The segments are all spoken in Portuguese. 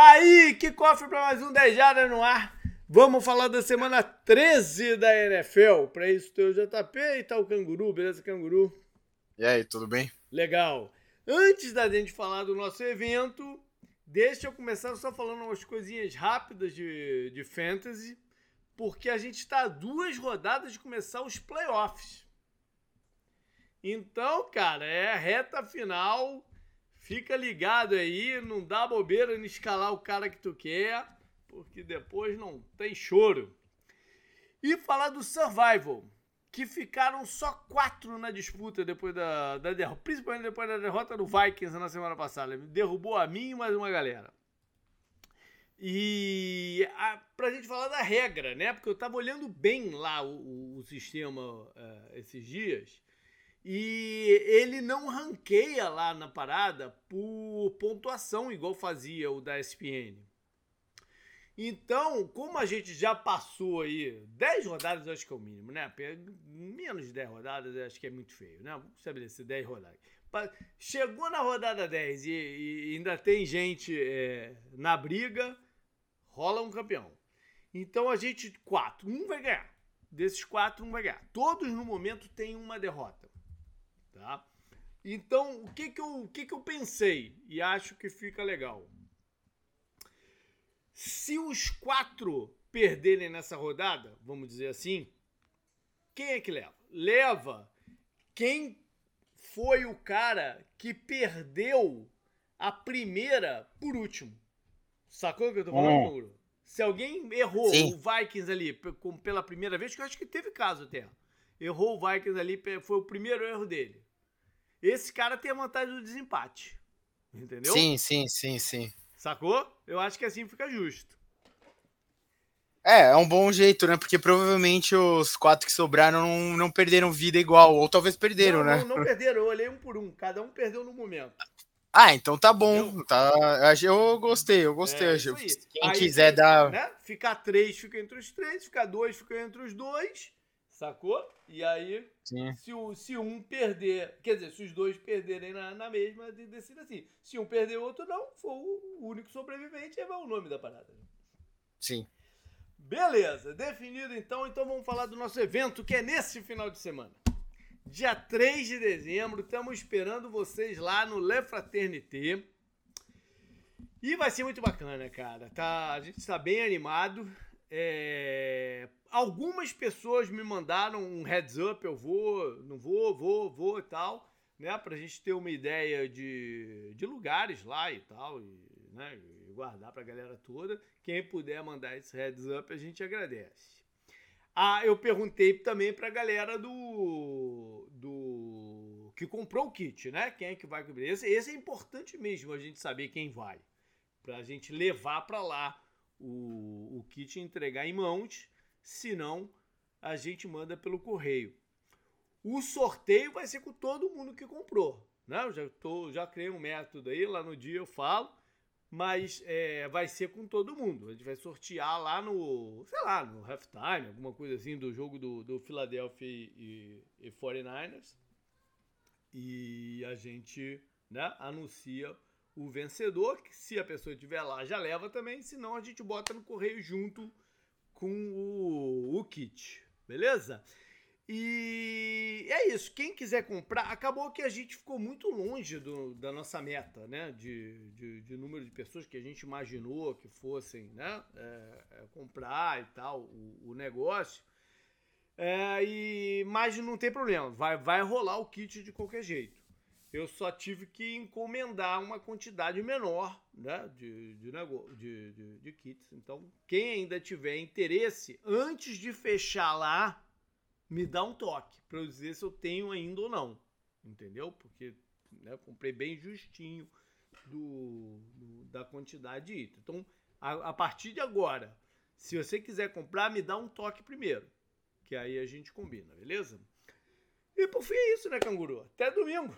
Tá aí, que cofre para mais um 10 Jardas no ar. Vamos falar da semana 13 da NFL. Para isso, tem o JP e tá o Canguru, beleza, Canguru? E aí, tudo bem? Legal. Antes da gente falar do nosso evento, deixa eu começar só falando umas coisinhas rápidas de, de fantasy, porque a gente está duas rodadas de começar os playoffs. Então, cara, é reta final Fica ligado aí, não dá bobeira em escalar o cara que tu quer, porque depois não tem choro. E falar do Survival, que ficaram só quatro na disputa depois da, da derrota, principalmente depois da derrota do Vikings na semana passada. Derrubou a mim e mais uma galera. E a, pra gente falar da regra, né? Porque eu tava olhando bem lá o, o, o sistema uh, esses dias. E ele não ranqueia lá na parada por pontuação, igual fazia o da ESPN. Então, como a gente já passou aí 10 rodadas, acho que é o mínimo, né? Menos de 10 rodadas, acho que é muito feio, né? Vamos estabelecer 10 rodadas. Chegou na rodada 10 e, e ainda tem gente é, na briga, rola um campeão. Então a gente, quatro, um vai ganhar. Desses quatro, um vai ganhar. Todos no momento têm uma derrota. Tá? Então, o que que, eu, o que que eu pensei e acho que fica legal? Se os quatro perderem nessa rodada, vamos dizer assim, quem é que leva? Leva quem foi o cara que perdeu a primeira por último. Sacou o que eu tô falando, hum. Se alguém errou Sim. o Vikings ali pela primeira vez, que eu acho que teve caso até. Errou o Vikings ali, foi o primeiro erro dele esse cara tem a vantagem do desempate. Entendeu? Sim, sim, sim, sim. Sacou? Eu acho que assim fica justo. É, é um bom jeito, né? Porque provavelmente os quatro que sobraram não, não perderam vida igual, ou talvez perderam, não, né? Não, não perderam, eu olhei um por um, cada um perdeu no momento. Ah, então tá bom. Tá, eu gostei, eu gostei. É, Quem aí, quiser dar. Né? Ficar três fica entre os três, ficar dois fica entre os dois. Sacou? E aí, se, o, se um perder, quer dizer, se os dois perderem na, na mesma, decide assim. Se um perder o outro não, for o único sobrevivente, é o nome da parada. Sim. Beleza, definido então. Então vamos falar do nosso evento, que é nesse final de semana. Dia 3 de dezembro, estamos esperando vocês lá no Le Fraternité. E vai ser muito bacana, cara. Tá, a gente está bem animado. É, algumas pessoas me mandaram um heads up, eu vou, não vou, vou, vou e tal, né? Pra gente ter uma ideia de, de lugares lá e tal, e, né? E guardar pra galera toda. Quem puder mandar esse heads up, a gente agradece. Ah, eu perguntei também pra galera do. do que comprou o kit, né? Quem é que vai cobrir? Esse, esse é importante mesmo a gente saber quem vai. Pra gente levar pra lá o, o kit entregar em mãos, senão a gente manda pelo correio. O sorteio vai ser com todo mundo que comprou. Né? Eu já, tô, já criei um método aí, lá no dia eu falo, mas é, vai ser com todo mundo. A gente vai sortear lá no, sei lá, no halftime, alguma coisa assim do jogo do, do Philadelphia e, e, e 49ers. E a gente né, anuncia o vencedor, que se a pessoa estiver lá já leva também, senão a gente bota no correio junto com o, kit, beleza? E é isso. Quem quiser comprar, acabou que a gente ficou muito longe do, da nossa meta, né? De, de, de, número de pessoas que a gente imaginou que fossem, né? É, é, comprar e tal o, o negócio. É, e, mas não tem problema, vai, vai rolar o kit de qualquer jeito eu só tive que encomendar uma quantidade menor né, de, de, de, de, de kits. Então, quem ainda tiver interesse, antes de fechar lá, me dá um toque para eu dizer se eu tenho ainda ou não. Entendeu? Porque né, comprei bem justinho do, do, da quantidade de itens. Então, a, a partir de agora, se você quiser comprar, me dá um toque primeiro. Que aí a gente combina, beleza? E por fim é isso, né, canguru? Até domingo.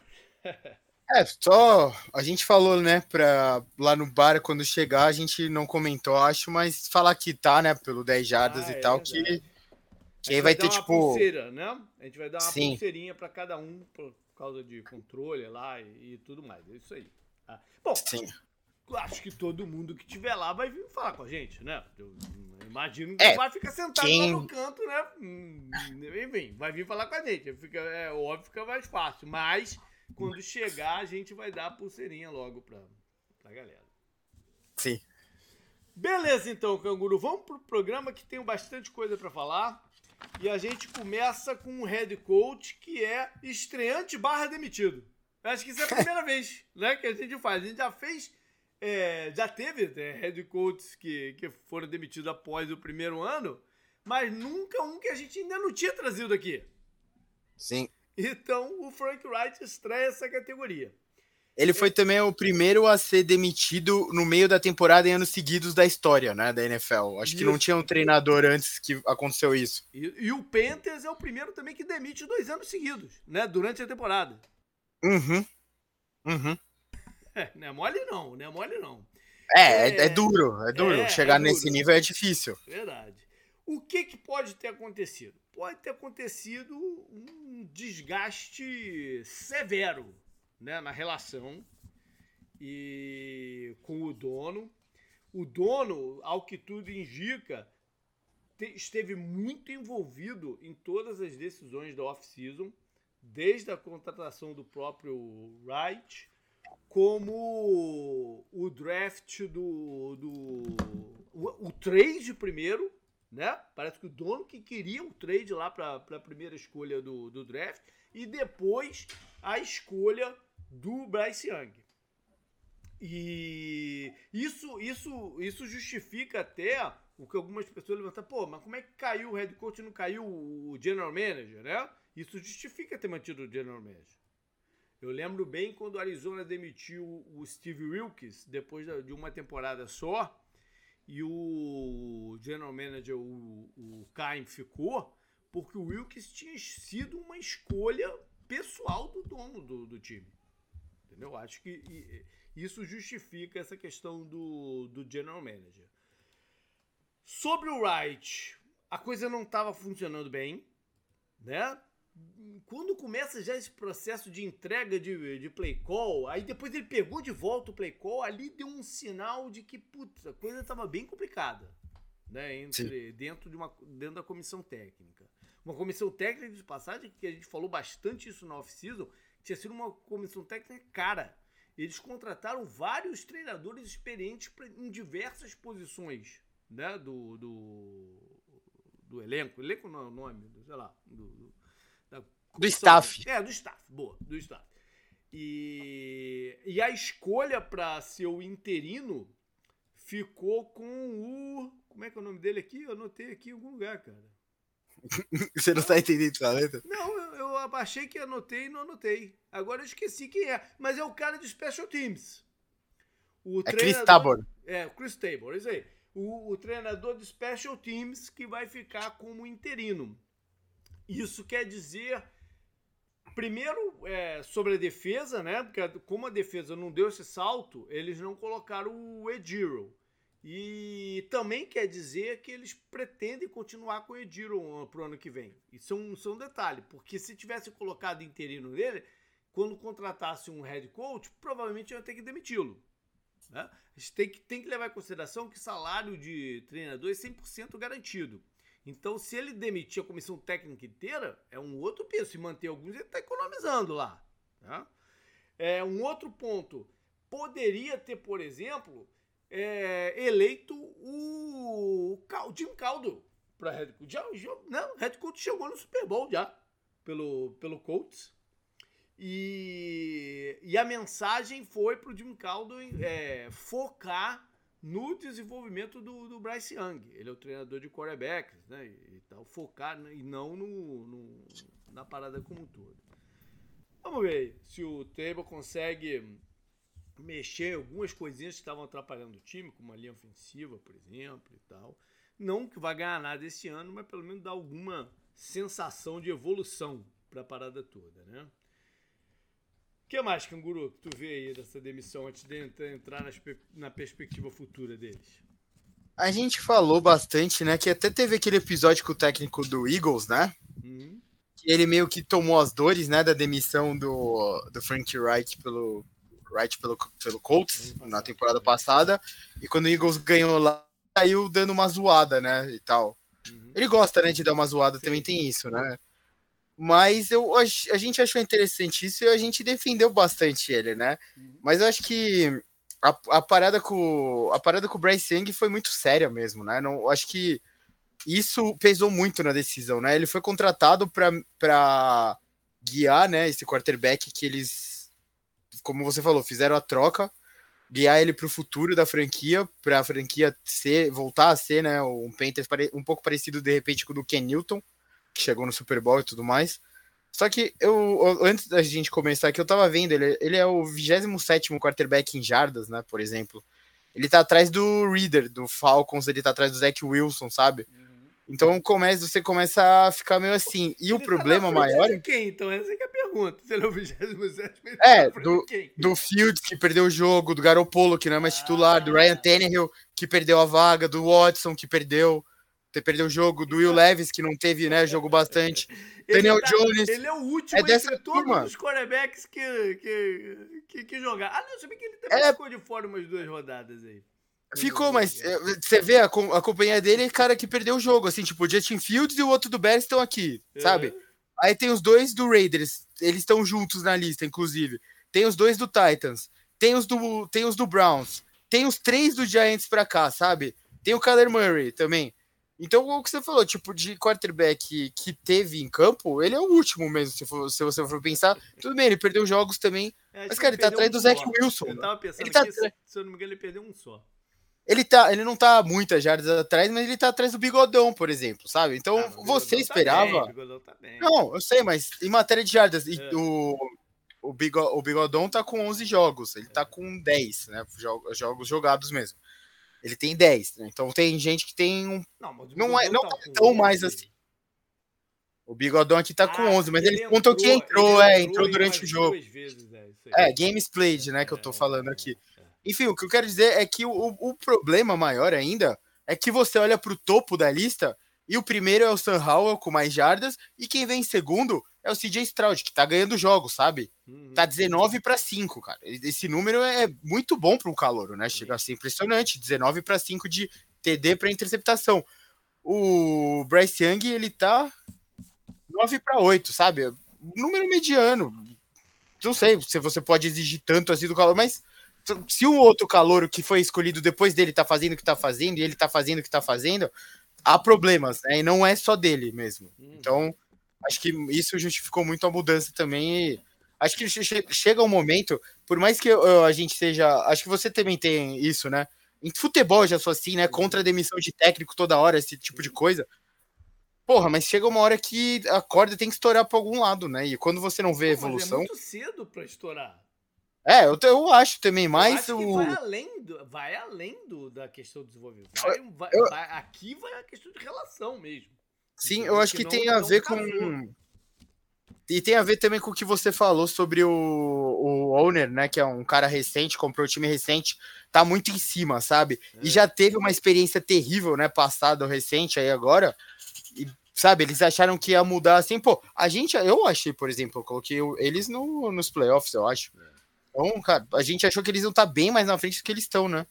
É, só a gente falou, né, pra lá no bar quando chegar, a gente não comentou, acho, mas falar que tá, né, pelo 10 jardas ah, e é tal, que, que aí vai, vai ter tipo. Pulseira, né? A gente vai dar uma Sim. pulseirinha para cada um por causa de controle lá e, e, tudo mais. É isso aí. Tá? Bom, Sim. acho que todo mundo que estiver lá vai vir falar com a gente, né? Eu imagino que é, vai ficar sentado quem... lá no canto, né? Hum, enfim, vai vir falar com a gente. Fica, é óbvio que fica mais fácil. Mas quando chegar, a gente vai dar a pulseirinha logo pra, pra galera. Sim. Beleza, então, Canguru. Vamos pro programa que tem bastante coisa para falar. E a gente começa com um head coach que é estreante barra demitido. Eu acho que isso é a primeira vez né, que a gente faz. A gente já fez. É, já teve né, head coaches que, que foram demitidos após o primeiro ano, mas nunca um que a gente ainda não tinha trazido aqui. Sim. Então o Frank Wright estreia essa categoria. Ele foi também o primeiro a ser demitido no meio da temporada em anos seguidos da história, né, da NFL. Acho que não tinha um treinador antes que aconteceu isso. E, e, o Panthers é o primeiro também que demite dois anos seguidos, né, durante a temporada. Uhum. Uhum. É, não é mole não, não é mole não. É, é, é duro, é duro. É, Chegar é duro. nesse nível é difícil. Verdade. O que, que pode ter acontecido? Pode ter acontecido um desgaste severo né, na relação e com o dono. O dono, ao que tudo indica, esteve muito envolvido em todas as decisões da off-season, desde a contratação do próprio Wright, como o draft do. do o, o trade primeiro, né? Parece que o dono que queria um trade lá para a primeira escolha do, do draft, e depois a escolha do Bryce Young. E isso, isso, isso justifica até o que algumas pessoas levantam. Pô, mas como é que caiu o head coach e não caiu o general manager, né? Isso justifica ter mantido o general manager. Eu lembro bem quando o Arizona demitiu o Steve Wilkes depois de uma temporada só e o general manager, o, o Kaim, ficou porque o Wilkes tinha sido uma escolha pessoal do dono do, do time. Entendeu? Acho que isso justifica essa questão do, do general manager. Sobre o Wright, a coisa não estava funcionando bem, né? Quando começa já esse processo de entrega de, de play call, aí depois ele pegou de volta o play call, ali deu um sinal de que putz, a coisa estava bem complicada, né? Entre, dentro, de uma, dentro da comissão técnica. Uma comissão técnica de passagem, que a gente falou bastante isso na off-season, tinha sido uma comissão técnica cara. Eles contrataram vários treinadores experientes em diversas posições né, do, do, do elenco. Elenco não é o nome, sei lá. Do, do, do staff. É, do staff. Boa, do staff. E, e a escolha para ser o interino ficou com o. Como é que é o nome dele aqui? Eu anotei aqui em algum lugar, cara. Você não tá entendendo sua letra? Não, eu, eu achei que anotei e não anotei. Agora eu esqueci quem é. Mas é o cara de Special Teams. O é Chris Tabor. É, o Chris Tabor, isso aí. O, o, treinador de Special Teams que vai ficar como interino. Isso quer dizer, primeiro, é, sobre a defesa, né? Porque como a defesa não deu esse salto, eles não colocaram o Ediro. E também quer dizer que eles pretendem continuar com o Ediro pro ano que vem. Isso é um, isso é um detalhe, porque se tivesse colocado interino nele, quando contratasse um head coach, provavelmente ia ter que demiti-lo. Né? A gente tem que, tem que levar em consideração que salário de treinador é 100% garantido. Então, se ele demitir a comissão técnica inteira, é um outro peso. Se manter alguns, ele está economizando lá. Né? É, um outro ponto. Poderia ter, por exemplo, é, eleito o, Jim Caldo para head coach. Já, já, não, head coach chegou no Super Bowl já pelo, pelo Colts. E, e a mensagem foi para o Jim Caldo é, focar no desenvolvimento do, do Bryce Young. Ele é o treinador de quarterbacks, né? E, tal, focar e não no, no, na parada como um todo. Vamos ver se o Table consegue mexer algumas coisinhas que estavam atrapalhando o time, como a linha ofensiva, por exemplo, e tal. Não que vai ganhar nada esse ano, mas pelo menos dar alguma sensação de evolução para a parada toda, né? O que mais, Canguru, que tu vê aí dessa demissão antes de entrar na perspectiva futura deles? A gente falou bastante, né? Que até teve aquele episódio com o técnico do Eagles, né? Uhum. Que ele meio que tomou as dores, né? Da demissão do, do Frank Wright pelo, right, pelo, pelo Colts na temporada passada. E quando o Eagles ganhou lá, saiu dando uma zoada, né? E tal. Uhum. Ele gosta, né, de dar uma zoada, Sim. também tem isso, né? Mas eu, a gente achou interessante isso e a gente defendeu bastante ele, né? Uhum. Mas eu acho que a, a, parada com a parada com o Bryce Young foi muito séria mesmo, né? Não, acho que isso pesou muito na decisão, né? Ele foi contratado para guiar, né, esse quarterback que eles, como você falou, fizeram a troca, guiar ele para o futuro da franquia, para a franquia ser, voltar a ser, né, um Panthers um pouco parecido de repente com o do Ken Newton, que chegou no Super Bowl e tudo mais. Só que eu, antes da gente começar aqui, eu tava vendo, ele, ele é o 27 quarterback em jardas, né, por exemplo. Ele tá atrás do Reader, do Falcons, ele tá atrás do Zach Wilson, sabe? Uhum. Então começa, você começa a ficar meio assim. E ele o tá problema maior. De quem, então? Essa é a pergunta. Você é o 27 É, do, do Fields, que perdeu o jogo, do Garopolo, que não é mais titular, ah. do Ryan Tannehill, que perdeu a vaga, do Watson, que perdeu perdeu o jogo, do Will Levis, que não teve, né, jogo bastante. Daniel tá, Jones. Ele é o último é dessa turma. os quarterbacks que, que, que, que jogar. Ah, não, sabia que ele também é... ficou de fora umas duas rodadas aí. Ficou, mas é, você vê a, a companhia dele, cara que perdeu o jogo, assim, tipo, o Justin Fields e o outro do Bears estão aqui, é. sabe? Aí tem os dois do Raiders, eles estão juntos na lista, inclusive. Tem os dois do Titans, tem os do, tem os do Browns, tem os três do Giants pra cá, sabe? Tem o Kyler Murray também. Então, o que você falou, tipo, de quarterback que teve em campo, ele é o último mesmo, se, for, se você for pensar. Tudo bem, ele perdeu jogos também. É, mas, cara, ele tá atrás um do Zach Wilson. Eu tava pensando ele tá que, se, se eu não me engano, ele perdeu um só. Ele, tá, ele não tá muitas jardas atrás, mas ele tá atrás do Bigodão, por exemplo, sabe? Então, ah, você tá esperava. Tá bem, tá não, eu sei, mas em matéria de jardas, é. o, o, Bigodão tá com 11 jogos, ele tá com 10, né? Jogos jogados mesmo. Ele tem 10, né? Então tem gente que tem um. Não, mas não é não tá é tão mais assim. O Bigodão aqui tá ah, com 11, mas ele contam que entrou, é, entrou durante o jogo. Vezes, é, é, games played, né, que eu tô é, falando aqui. Enfim, o que eu quero dizer é que o, o problema maior ainda é que você olha pro topo da lista e o primeiro é o Sam Howell com mais jardas e quem vem em segundo é o CJ Stroud, que tá ganhando jogos, sabe? Uhum. Tá 19 para 5, cara. Esse número é muito bom para um calor, né? Chega a ser impressionante, 19 para 5 de TD para interceptação. O Bryce Young, ele tá 9 para 8, sabe? Número mediano. Não sei se você pode exigir tanto assim do calor, mas se o outro calor que foi escolhido depois dele tá fazendo o que tá fazendo e ele tá fazendo o que tá fazendo, há problemas, né? E não é só dele mesmo. Uhum. Então, acho que isso justificou muito a mudança também. acho que chega um momento, por mais que a gente seja. Acho que você também tem isso, né? Em futebol já sou assim, né? Contra a demissão de técnico toda hora, esse tipo de coisa. Porra, mas chega uma hora que a corda tem que estourar para algum lado, né? E quando você não vê Pô, evolução. é muito cedo para estourar. É, eu, eu acho também, mas eu o. vai além, do, vai além do, da questão do desenvolvimento. Vai, vai, eu... vai, aqui vai a questão de relação mesmo. Sim, eu acho que, que tem a ver com. E tem a ver também com o que você falou sobre o, o owner, né? Que é um cara recente, comprou o time recente, tá muito em cima, sabe? É. E já teve uma experiência terrível, né? Passado recente aí agora. E, sabe, eles acharam que ia mudar assim, pô. A gente, eu achei, por exemplo, eu coloquei eles no, nos playoffs, eu acho. É. Então, cara, a gente achou que eles iam estar bem mais na frente do que eles estão, né?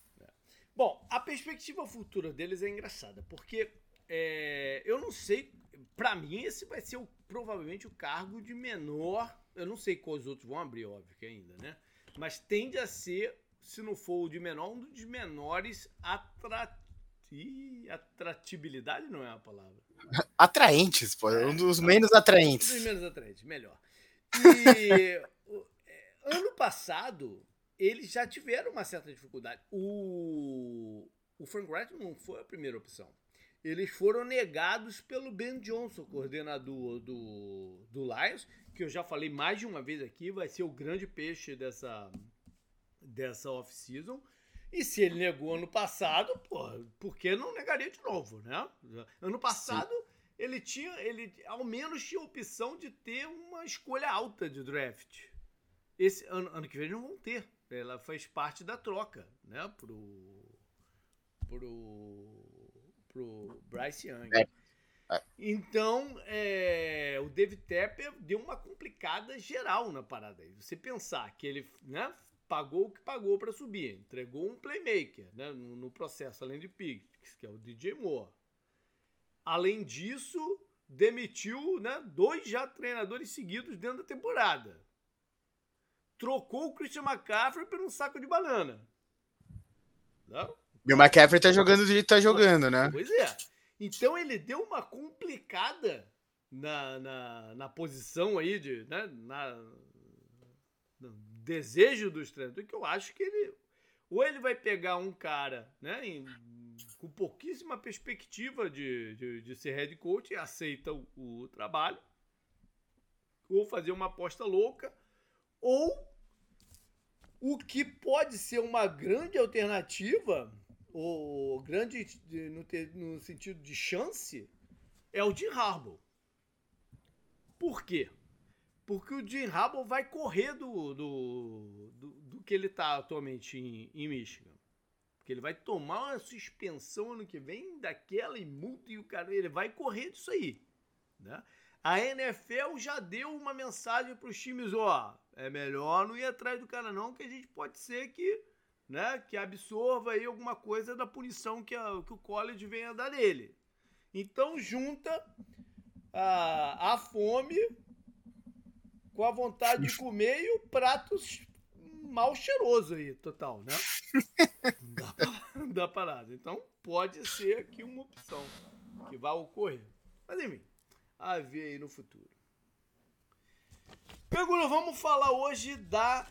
Bom, a perspectiva futura deles é engraçada, porque é, eu não sei. Para mim, esse vai ser o, provavelmente o cargo de menor. Eu não sei quais outros vão abrir, óbvio que ainda, né? Mas tende a ser, se não for o de menor, um dos menores atrat... atratibilidade não é a palavra. Atraentes, pô. É, um dos menos atraentes. Um dos menos atraentes, melhor. E ano passado, eles já tiveram uma certa dificuldade. O, o Frank Wright não foi a primeira opção eles foram negados pelo Ben Johnson, coordenador do, do Lions, que eu já falei mais de uma vez aqui, vai ser o grande peixe dessa, dessa off-season. E se ele negou ano passado, pô, por que não negaria de novo, né? Ano passado, Sim. ele tinha, ele ao menos tinha a opção de ter uma escolha alta de draft. Esse ano, ano que vem não vão ter. Ela faz parte da troca, né? Pro, pro pro Bryce Young. É. É. Então, é, o David Tepper deu uma complicada geral na parada aí. Você pensar que ele, né, pagou o que pagou para subir. Entregou um playmaker né, no, no, processo, além de Pickens, que é o DJ Moore. Além disso, demitiu né, dois já treinadores seguidos dentro da temporada. Trocou o Christian McCaffrey por um saco de banana. Não? E o McCaffrey tá jogando do jeito que tá jogando, né? Pois é. Então ele deu uma complicada na, na, na posição aí de. Né, na, no desejo dos treinadores, que eu acho que ele. Ou ele vai pegar um cara, né? Em, com pouquíssima perspectiva de, de, de, ser head coach e aceita o, o trabalho, ou fazer uma aposta louca, ou o que pode ser uma grande alternativa, ou grande no, no sentido de chance, é o Jim Harbaugh. Por quê? Porque o Jim Harbaugh vai correr do, do, do, do que ele está atualmente em, em Michigan. Porque ele vai tomar uma suspensão ano que vem daquela e multa e o cara ele vai correr disso aí. Né? A NFL já deu uma mensagem para os times, ó, é melhor não ir atrás do cara não, que a gente pode ser que, né, que absorva aí alguma coisa da punição que, a, que o college venha dar nele. Então junta a, a fome com a vontade de comer e o prato mal cheiroso aí, total, né? Não dá, pra, nada. Então pode ser aqui uma opção que vai ocorrer. Mas enfim, a ver aí no futuro. Pergunta, vamos falar hoje da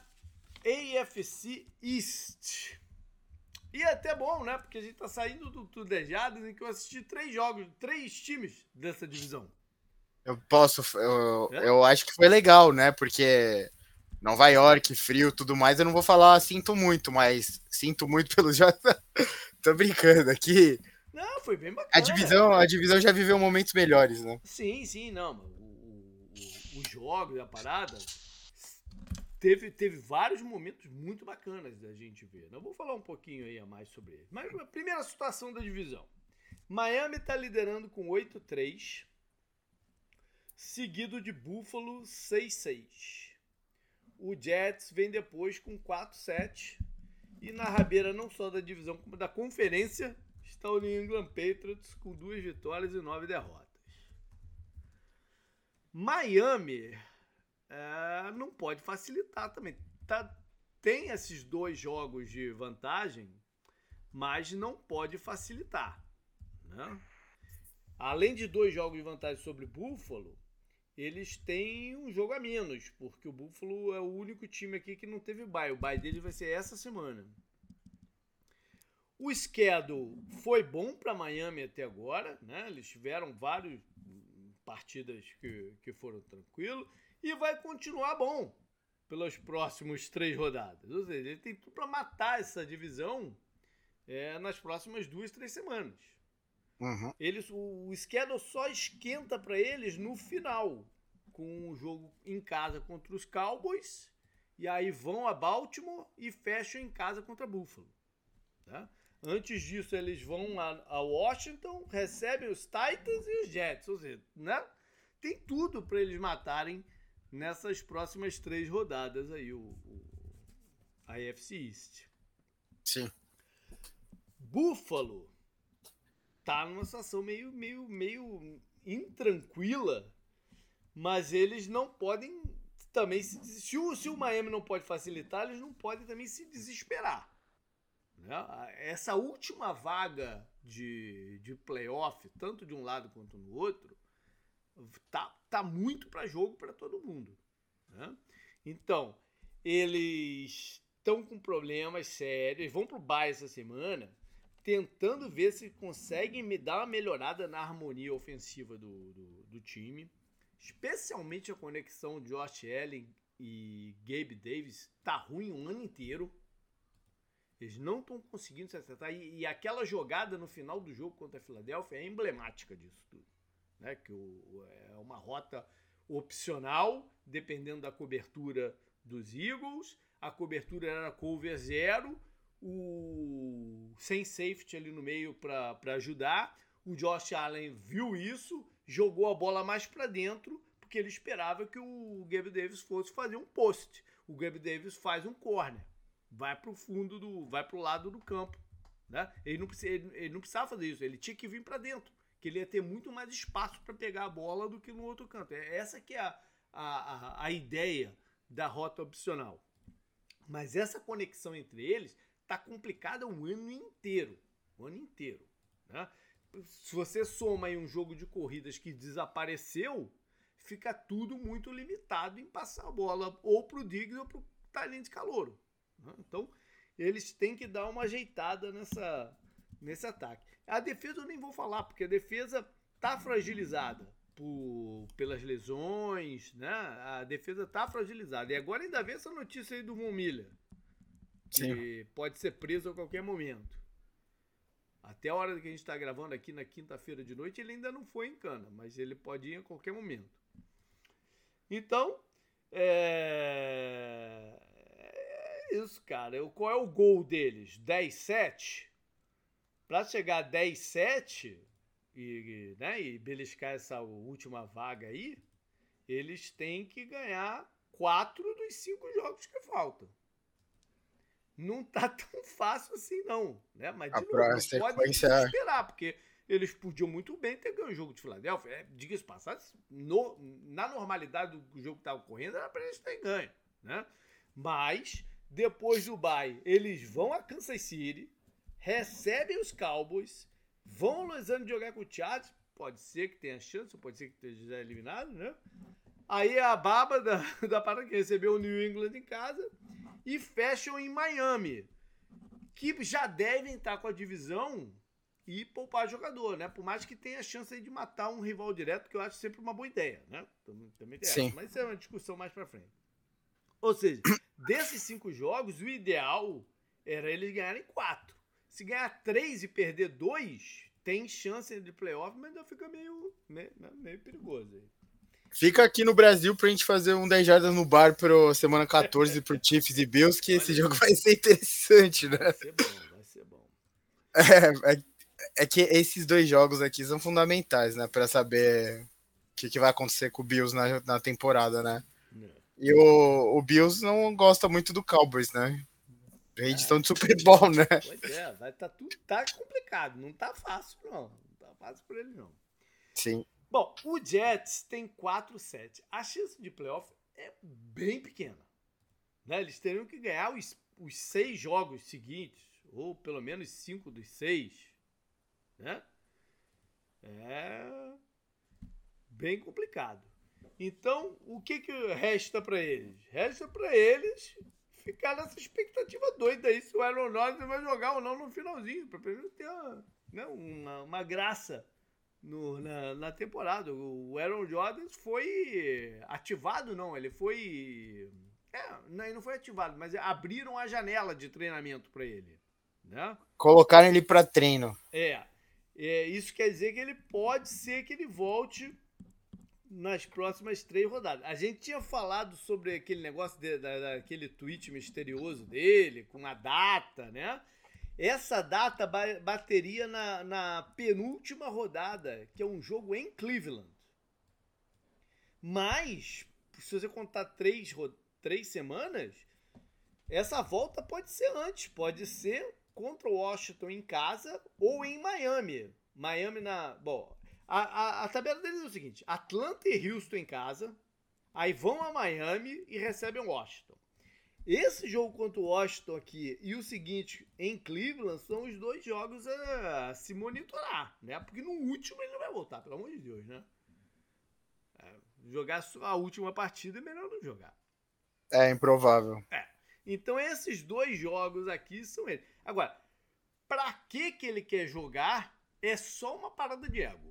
AFC East. E é até bom, né? Porque a gente tá saindo do Tudejadas em que eu assisti três jogos, três times dessa divisão. Eu posso, eu, é? eu acho que foi legal, né? Porque Nova York, frio, tudo mais, eu não vou falar sinto muito, mas sinto muito pelos jogos. Tô brincando aqui. Não, foi bem bacana. A divisão, a divisão já viveu momentos melhores, né? Sim, sim, não. Os jogos, a parada, teve, teve vários momentos muito bacanas da gente ver. Não vou falar um pouquinho aí a mais sobre ele. Mas a primeira situação da divisão. Miami está liderando com 8-3, seguido de Buffalo 6-6. O Jets vem depois com 4-7. E na rabeira não só da divisão, como da conferência, está o New England Patriots com duas vitórias e nove derrotas. Miami é, não pode facilitar também. Tá, tem esses dois jogos de vantagem, mas não pode facilitar. Né? Além de dois jogos de vantagem sobre Buffalo, eles têm um jogo a menos, porque o Buffalo é o único time aqui que não teve bye. O bye dele vai ser essa semana. O schedule foi bom para Miami até agora, né? Eles tiveram várias partidas que, que foram tranquilos e vai continuar bom pelos próximos três rodadas. Ou seja, ele tem tudo para matar essa divisão é, nas próximas duas, três semanas. Uhum. Eles, o, o schedule só esquenta para eles no final, com o um jogo em casa contra os Cowboys, e aí vão a Baltimore e fecham em casa contra Buffalo. Tá? Antes disso, eles vão a, a Washington, recebem os Titans e os Jets. Ou seja, né? tem tudo para eles matarem nessas próximas três rodadas aí, o, o a AFC East. Sim. Buffalo tá numa situação meio, meio, meio intranquila, mas eles não podem também se, se o, se o Miami não pode facilitar, eles não podem também se desesperar. Né? Essa última vaga de, de playoff, tanto de um lado quanto no outro, tá, tá muito para jogo para todo mundo. Né? Então, eles estão com problemas sérios, vão para o bye essa semana, tentando ver se conseguem me dar uma melhorada na harmonia ofensiva do, do, do time. Especialmente a conexão de Josh Allen e Gabe Davis tá ruim o ano inteiro. Eles não estão conseguindo se acertar. E, e, aquela jogada no final do jogo contra a Filadélfia é emblemática disso tudo né? que o, é uma rota opcional, dependendo da cobertura dos Eagles. A cobertura era cover zero, o sem safety ali no meio para ajudar. O Josh Allen viu isso, jogou a bola mais para dentro, porque ele esperava que o Gabe Davis fosse fazer um post. O Gabe Davis faz um corner. Vai para o fundo do, vai para o lado do campo, né? Ele não, ele, ele não precisava fazer isso, ele tinha que vir para dentro, que ele ia ter muito mais espaço para pegar a bola do que no outro canto. É essa que é a, a, a ideia da rota opcional. Mas essa conexão entre eles tá complicada um ano inteiro, o ano inteiro, né? Se você soma aí um jogo de corridas que desapareceu, fica tudo muito limitado em passar a bola ou pro Diggs ou pro Talent Calouro. Né? Então, eles têm que dar uma ajeitada nessa, nesse ataque. A defesa eu nem vou falar, porque a defesa tá fragilizada por, pelas lesões, né? A defesa tá fragilizada. E agora ainda vê essa notícia aí do Von Miller, que Sim. pode ser preso a qualquer momento. Até a hora que a gente está gravando aqui na quinta-feira de noite, ele ainda não foi em cana, mas ele pode ir a qualquer momento. Então, é isso, cara. Qual é o gol deles? 10-7? Para chegar a 10-7 e, né, e beliscar essa última vaga aí, eles têm que ganhar quatro dos cinco jogos que faltam. Não tá tão fácil assim, não. Né? Mas de novo, pode esperar, porque eles podiam muito bem ter ganho o jogo de Filadélfia. É, Diga-se passado, no, na normalidade do jogo que estava ocorrendo, era para eles terem ganho. Né? Mas depois do bye, eles vão a Kansas City, recebem os Cowboys, vão a Los Angeles jogar com o Chargers, pode ser que tenha chance, pode ser que esteja eliminado, né? Aí a baba da, da parada que recebeu o New England em casa e fecham em Miami, que já devem estar com a divisão e poupar jogador, né? Por mais que tenha chance de matar um rival direto, que eu acho sempre uma boa ideia, né? Também tem Sim. Essa, mas isso é uma discussão mais para frente. Ou seja, desses cinco jogos, o ideal era eles ganharem quatro. Se ganhar três e perder dois, tem chance de playoff, mas ainda fica meio, meio, né, meio perigoso aí. Fica aqui no Brasil pra gente fazer um 10 jardas no bar pro semana 14 pro Chiefs e Bills, que Olha esse jogo vai ser interessante, né? Vai ser bom, vai ser bom. É, é, é que esses dois jogos aqui são fundamentais, né? Pra saber o que, que vai acontecer com o Bills na, na temporada, né? E o, o Bills não gosta muito do Cowboys, né? Reedição é. de Super Bowl, né? Pois é, vai tá tudo tá complicado, não tá fácil não, não tá fácil para ele não. Sim. Bom, o Jets tem 4-7. A chance de playoff é bem pequena. Né? Eles teriam que ganhar os, os seis jogos seguintes, ou pelo menos cinco dos seis. Né? É bem complicado. Então, o que, que resta para eles? Resta para eles ficar nessa expectativa doida aí se o Aaron Rodgers vai jogar ou não no finalzinho, para pelo ter uma, né, uma, uma graça no, na, na, temporada. O Aaron Rodgers foi ativado, não, ele foi. É, não, ele não foi ativado, mas abriram a janela de treinamento para ele. Né? Colocaram ele para treino. É, é. Isso quer dizer que ele pode ser que ele volte nas próximas três rodadas. A gente tinha falado sobre aquele negócio de, da, daquele tweet misterioso dele, com a data, né? Essa data bateria na, na penúltima rodada, que é um jogo em Cleveland. Mas, se você contar três, três semanas, essa volta pode ser antes, pode ser contra o Washington em casa ou em Miami. Miami na. Bom, a, a, a, tabela deles é o seguinte: Atlanta e Houston em casa, aí vão a Miami e recebem Washington. Esse jogo contra o Washington aqui e o seguinte em Cleveland são os dois jogos a, se monitorar, né? Porque no último ele não vai voltar, pelo amor de Deus, né? É, jogar a última partida é melhor não jogar. É improvável. É. Então esses dois jogos aqui são eles. Agora, para que que ele quer jogar é só uma parada de ego.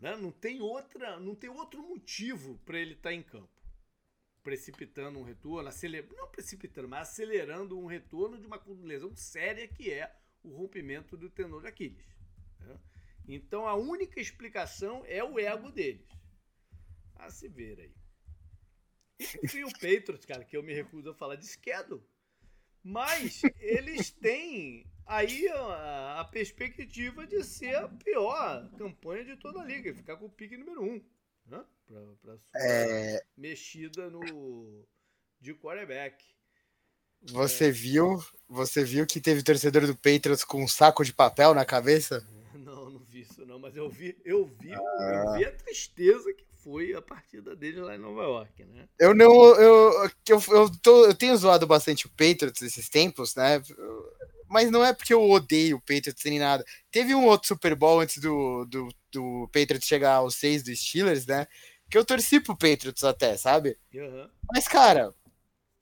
Né? Não tem outra, não tem outro motivo para ele estar tá em campo. Precipitando um retorno, aceler... não precipitando, mas acelerando um retorno de uma lesão séria que é o rompimento do tendão de Aquiles. Né? Então a única explicação é o ego deles. A se ver aí. E o Patriots, cara, que eu me recuso a falar de schedule. Mas eles têm aí a, a, perspectiva de ser a pior campanha de toda a liga, ficar com o pique número um, né? Pra, pra sua é... mexida no, de quarterback. Você é. viu? Você viu que teve torcedor do Patriots com um saco de papel na cabeça? Não, não vi isso não, mas eu vi, eu vi, ah. eu vi a tristeza que foi a partida dele lá em Nova York, né? Eu não, eu, eu, eu, tô, eu tenho zoado bastante o Patriots esses tempos, né? Mas não é porque eu odeio o Patriots nem nada. Teve um outro Super Bowl antes do, do, do Patriots chegar aos seis do Steelers, né? Que eu torci pro Patriots até, sabe? Uhum. Mas, cara,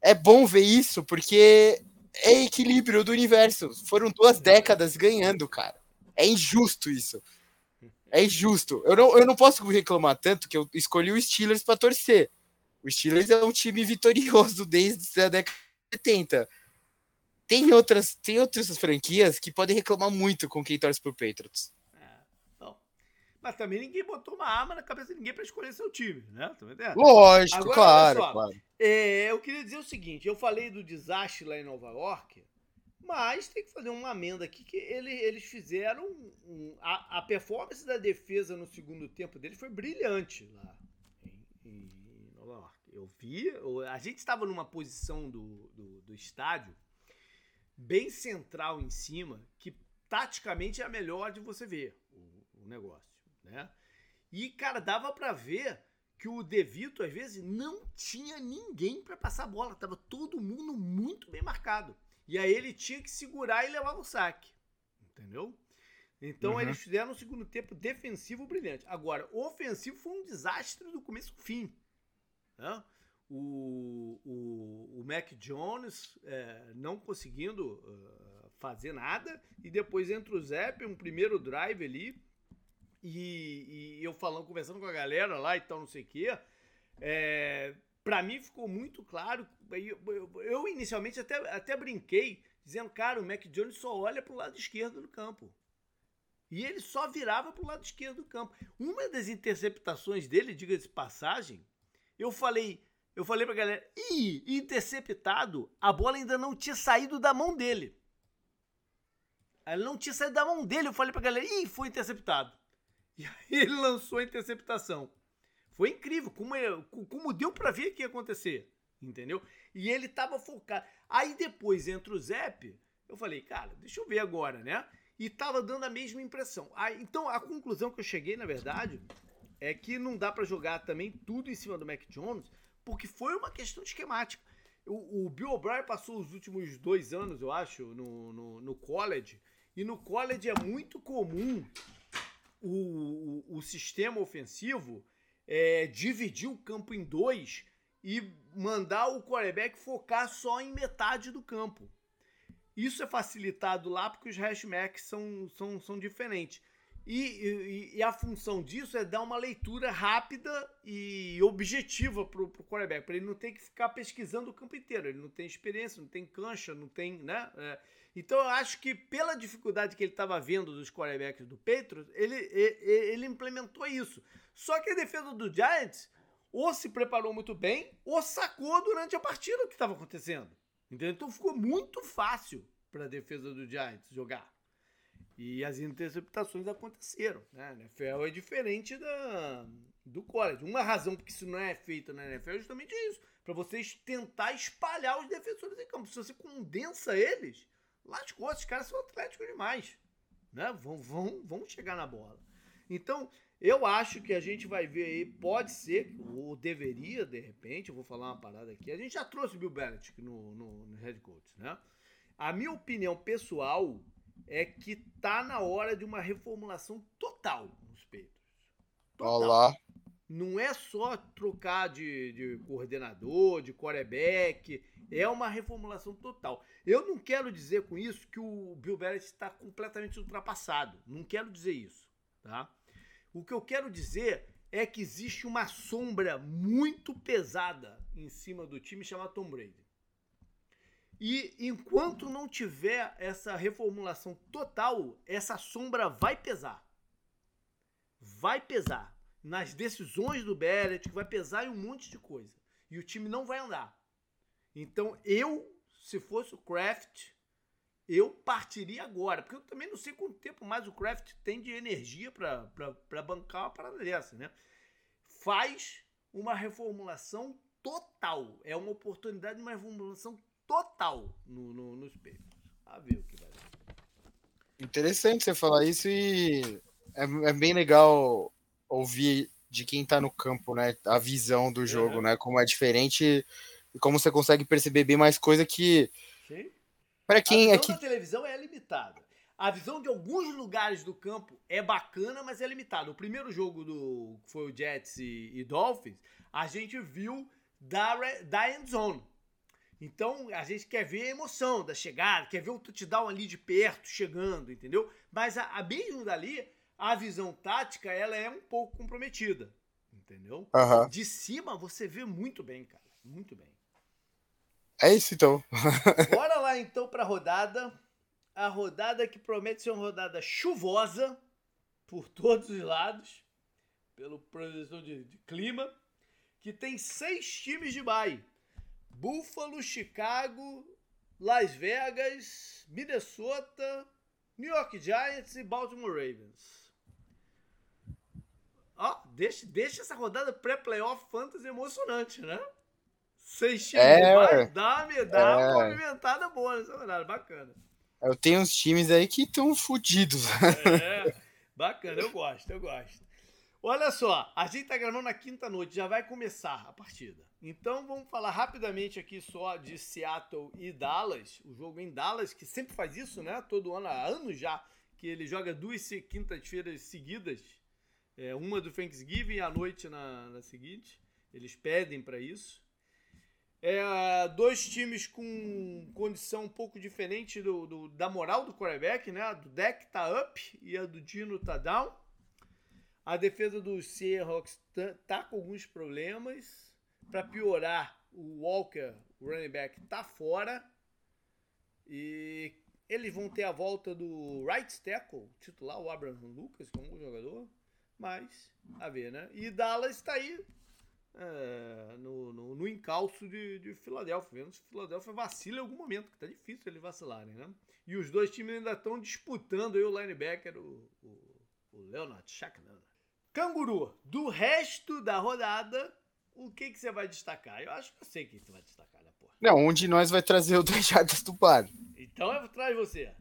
é bom ver isso porque é equilíbrio do universo. Foram duas décadas ganhando, cara. É injusto isso. É injusto. Eu não, eu não posso reclamar tanto que eu escolhi o Steelers para torcer. O Steelers é um time vitorioso desde a década de 70. Tem outras, tem outras franquias que podem reclamar muito com quem torce pro Patriots. Mas também ninguém botou uma arma na cabeça de ninguém para escolher seu time, né? Tá Lógico, Agora, claro, só, claro. É, eu queria dizer o seguinte: eu falei do desastre lá em Nova York, mas tem que fazer uma amenda aqui que ele, eles fizeram. Um, a, a, performance da defesa no segundo tempo deles foi brilhante lá em, em Nova York. Eu vi, a gente estava numa posição do, do, do estádio bem central em cima, que taticamente é a melhor de você ver o, o negócio né? E, cara, dava para ver que o Devito, às vezes, não tinha ninguém para passar a bola. Tava todo mundo muito bem marcado. E aí ele tinha que segurar e levar o saque. Entendeu? Então uhum. eles fizeram um segundo tempo defensivo brilhante. Agora, ofensivo foi um desastre do começo ao fim. Né? O, o, o Mac Jones é, não conseguindo uh, fazer nada. E depois entra o Zepp, um primeiro drive ali e, e, eu falando, conversando com a galera lá e tal, não sei o quê, é, para mim ficou muito claro. Eu, inicialmente até, até brinquei, dizendo, cara, o Mac Jones só olha pro lado esquerdo do campo. E ele só virava pro lado esquerdo do campo. Uma das interceptações dele, diga-se de passagem, eu falei, eu falei pra galera, ih, interceptado, a bola ainda não tinha saído da mão dele. Ela não tinha saído da mão dele. Eu falei pra galera, ih, foi interceptado. E aí ele lançou a interceptação. Foi incrível, como, como deu para ver que ia acontecer, entendeu? E ele tava focado. Aí depois entra o Zep, eu falei, cara, deixa eu ver agora, né? E tava dando a mesma impressão. Aí, então a conclusão que eu cheguei, na verdade, é que não dá para jogar também tudo em cima do Mac Jones, porque foi uma questão esquemática. O, o Bill O'Brien passou os últimos dois anos, eu acho, no, no, no college, e no college é muito comum o, o, o sistema ofensivo é, dividir o campo em dois e mandar o quarterback focar só em metade do campo. Isso é facilitado lá porque os hashmarks são, são, são diferentes. E, e, e, a função disso é dar uma leitura rápida e objetiva para o quarterback, para ele não ter que ficar pesquisando o campo inteiro. Ele não tem experiência, não tem cancha, não tem. Né? É, então eu acho que pela dificuldade que ele estava vendo dos quarterbacks do Patriots, ele, ele, ele implementou isso. Só que a defesa do Giants ou se preparou muito bem ou sacou durante a partida o que estava acontecendo. Entendeu? Então ficou muito fácil para a defesa do Giants jogar. E as interceptações aconteceram. Né? A NFL é diferente da, do college. Uma razão porque isso não é feito na NFL é justamente isso. Para vocês tentar espalhar os defensores em campo. Se você condensa eles, lascou, esses caras são atléticos demais. Né? Vão, vão, vão chegar na bola. Então, eu acho que a gente vai ver aí, pode ser, ou deveria, de repente, eu vou falar uma parada aqui. A gente já trouxe o Bill Belichick no, no, no Head Coach, né? A minha opinião pessoal é que tá na hora de uma reformulação total nos peitos. Olá. Não é só trocar de, de coordenador, de quarterback, é uma reformulação total. Eu não quero dizer com isso que o Bill Belichick está completamente ultrapassado. Não quero dizer isso, tá? O que eu quero dizer é que existe uma sombra muito pesada em cima do time chamado Tom Brady. E enquanto não tiver essa reformulação total, essa sombra vai pesar. Vai pesar nas decisões do Belichick, vai pesar em um monte de coisa. E o time não vai andar. Então eu, se fosse o Kraft, eu partiria agora. Porque eu também não sei quanto tempo mais o Kraft tem de energia para bancar uma parada dessa, né? Faz uma reformulação total. É uma oportunidade de uma reformulação total no, no, nos Papers. A ver o que vai dar. Interessante você falar isso e é, é bem legal ouvir de quem tá no campo, né? A visão do jogo, uhum. né? Como é diferente e como você consegue perceber bem mais coisa que. Para quem a é que. A televisão é limitada. A visão de alguns lugares do campo é bacana, mas é limitada. O primeiro jogo do foi o Jets e, e Dolphins, a gente viu da, da end zone. Então a gente quer ver a emoção da chegada, quer ver o touchdown ali de perto chegando, entendeu? Mas a, a mesmo dali, a visão tática ela é um pouco comprometida, entendeu? Uhum. De cima você vê muito bem, cara, muito bem. É isso então. Bora lá então para a rodada. A rodada que promete ser uma rodada chuvosa por todos os lados, pelo projeção de, de clima, que tem seis times de bye. Buffalo, Chicago, Las Vegas, Minnesota, New York Giants e Baltimore Ravens. Ó, deixa, deixa essa rodada pré-playoff fantasy emocionante, né? Seis times é, dá, dá é. uma movimentada boa nessa rodada, bacana. Eu tenho uns times aí que estão fodidos. É, bacana, eu gosto, eu gosto. Olha só, a gente tá gravando na quinta noite, já vai começar a partida. Então vamos falar rapidamente aqui só de Seattle e Dallas, o jogo em Dallas, que sempre faz isso, né? Todo ano, há anos já, que ele joga duas quintas-feiras seguidas, é, uma do Thanksgiving e à noite na, na seguinte. Eles pedem para isso. É, dois times com condição um pouco diferente do, do, da moral do quarterback, né? A do deck tá up e a do Dino tá down. A defesa dos Seahawks tá, tá com alguns problemas. Para piorar, o Walker, o running back, tá fora. E eles vão ter a volta do right tackle, titular, o Abraham Lucas, como um jogador. Mas, a ver, né? E Dallas está aí é, no, no, no, encalço de, de Filadélfia. Vendo se Filadélfia vacila em algum momento, que tá difícil eles vacilarem, né? E os dois times ainda estão disputando aí o linebacker, o, o, o Leonard, Shaq. Canguru, do resto da rodada, o que, que você vai destacar? Eu acho que eu sei quem você vai destacar, né, porra? Não, um de nós vai trazer o dois jardas do bar. Então eu traz você.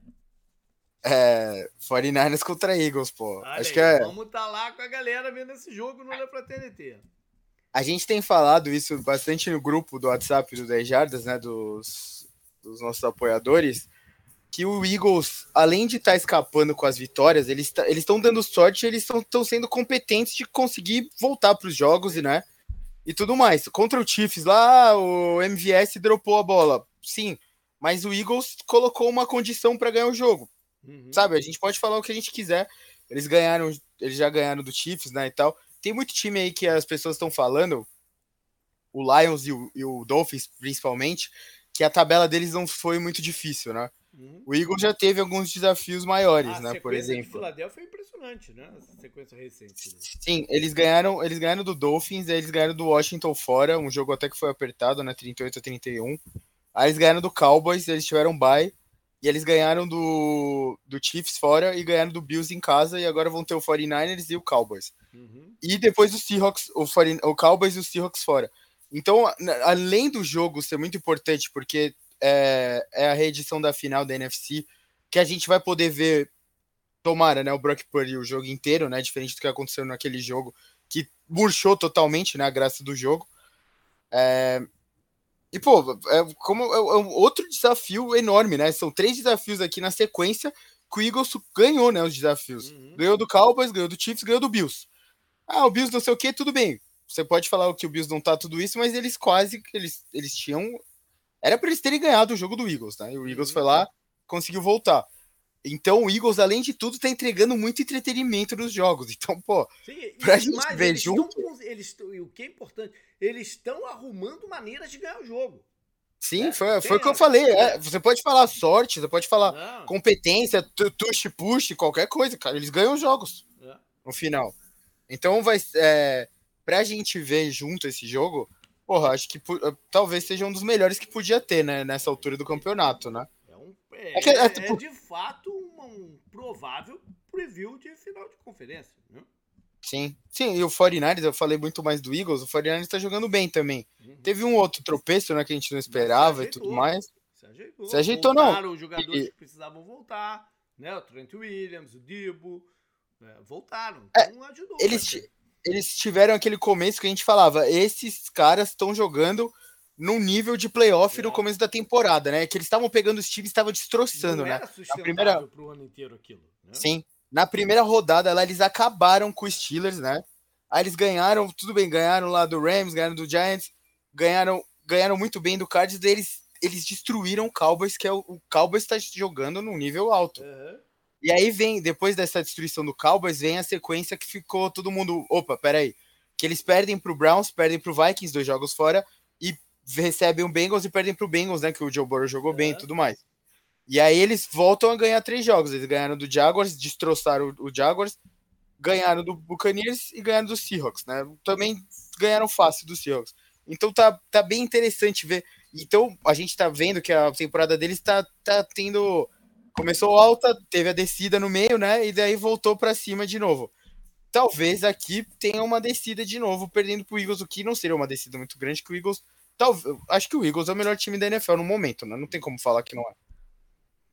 É. 49ers contra Eagles, pô. Olha acho aí, que é. Vamos estar tá lá com a galera vendo esse jogo no Le TNT. A gente tem falado isso bastante no grupo do WhatsApp do 10 Jardas, né? Dos, dos nossos apoiadores que o Eagles, além de estar tá escapando com as vitórias, eles tá, estão dando sorte, eles estão sendo competentes de conseguir voltar para os jogos e né e tudo mais. Contra o Chiefs lá, o MVS dropou a bola, sim, mas o Eagles colocou uma condição para ganhar o jogo. Uhum. Sabe, a gente pode falar o que a gente quiser. Eles ganharam, eles já ganharam do Chiefs, né, e tal. Tem muito time aí que as pessoas estão falando, o Lions e o, e o Dolphins principalmente, que a tabela deles não foi muito difícil, né? Uhum. O Eagles já teve alguns desafios maiores, a né? Por exemplo. De Filadélfia é impressionante, né? Essa sequência recente. Né? Sim, eles ganharam, eles ganharam do Dolphins, eles ganharam do Washington fora, um jogo até que foi apertado, né? 38 a 31. Aí eles ganharam do Cowboys, eles tiveram bye. E eles ganharam do, do Chiefs fora e ganharam do Bills em casa. E agora vão ter o 49ers e o Cowboys. Uhum. E depois o Seahawks, o, 40, o Cowboys e o Seahawks fora. Então, além do jogo ser muito importante, porque é, é a reedição da final da NFC, que a gente vai poder ver, tomara, né, o Brock Purdy o jogo inteiro, né, diferente do que aconteceu naquele jogo, que murchou totalmente, né, a graça do jogo. É, e, pô, é, como, é, é um outro desafio enorme, né, são três desafios aqui na sequência que o Eagles ganhou, né, os desafios. Uhum. Ganhou do Cowboys, ganhou do Chiefs, ganhou do Bills. Ah, o Bills não sei o que, tudo bem. Você pode falar que o Bills não tá tudo isso, mas eles quase, eles, eles tinham era para eles terem ganhado o jogo do Eagles, né? E o Eagles foi lá, conseguiu voltar. Então o Eagles, além de tudo, tá entregando muito entretenimento nos jogos. Então, pô, Sim, pra gente mais, ver junto. Com, eles, e o que é importante, eles estão arrumando maneiras de ganhar o jogo. Sim, é, foi, foi o que eu falei. É, você pode falar sorte, você pode falar Não. competência, tush, push, qualquer coisa, cara. Eles ganham os jogos é. no final. Então vai. É, pra gente ver junto esse jogo, porra, acho que eh, talvez seja um dos melhores que podia ter, né, nessa altura do campeonato, né? É, um, é, é, que, é, é tipo... de fato um, um, provável preview de final de conferência, né? Sim, sim, e o 49ers, eu falei muito mais do Eagles, o 49ers tá jogando bem também. Uhum. Teve um outro tropeço, né, que a gente não esperava e tudo mais. Se ajeitou. Se ajeitou, Voltaram não. os jogadores e... que precisavam voltar, né? O Trent Williams, o Dibo, né? voltaram. É, então é, ajudou. Eles, eles tiveram aquele começo que a gente falava, esses caras estão jogando num nível de playoff é. no começo da temporada, né? Que eles estavam pegando os times, estavam destroçando, né? Na primeira pro ano inteiro aquilo. Né? Sim. Na primeira rodada lá eles acabaram com os Steelers, né? Aí eles ganharam, tudo bem, ganharam lá do Rams, ganharam do Giants, ganharam, ganharam muito bem do Cardinals, eles eles destruíram o Cowboys, que é o, o Cowboys está jogando num nível alto. Uhum. E aí vem, depois dessa destruição do Cowboys, vem a sequência que ficou todo mundo, opa, peraí, que eles perdem pro Browns, perdem pro Vikings, dois jogos fora, e recebem o Bengals e perdem pro Bengals, né, que o Joe Burrow jogou uhum. bem e tudo mais. E aí eles voltam a ganhar três jogos. Eles ganharam do Jaguars, destroçaram o, Jaguars, ganharam do Buccaneers e ganharam do Seahawks, né? Também ganharam fácil do Seahawks. Então tá, tá bem interessante ver. Então a gente tá vendo que a temporada deles tá, tá tendo. Começou alta, teve a descida no meio, né? E daí voltou para cima de novo. Talvez aqui tenha uma descida de novo, perdendo pro Eagles, o que não seria uma descida muito grande, que o Eagles. Talvez, acho que o Eagles é o melhor time da NFL no momento, né? Não tem como falar que não é.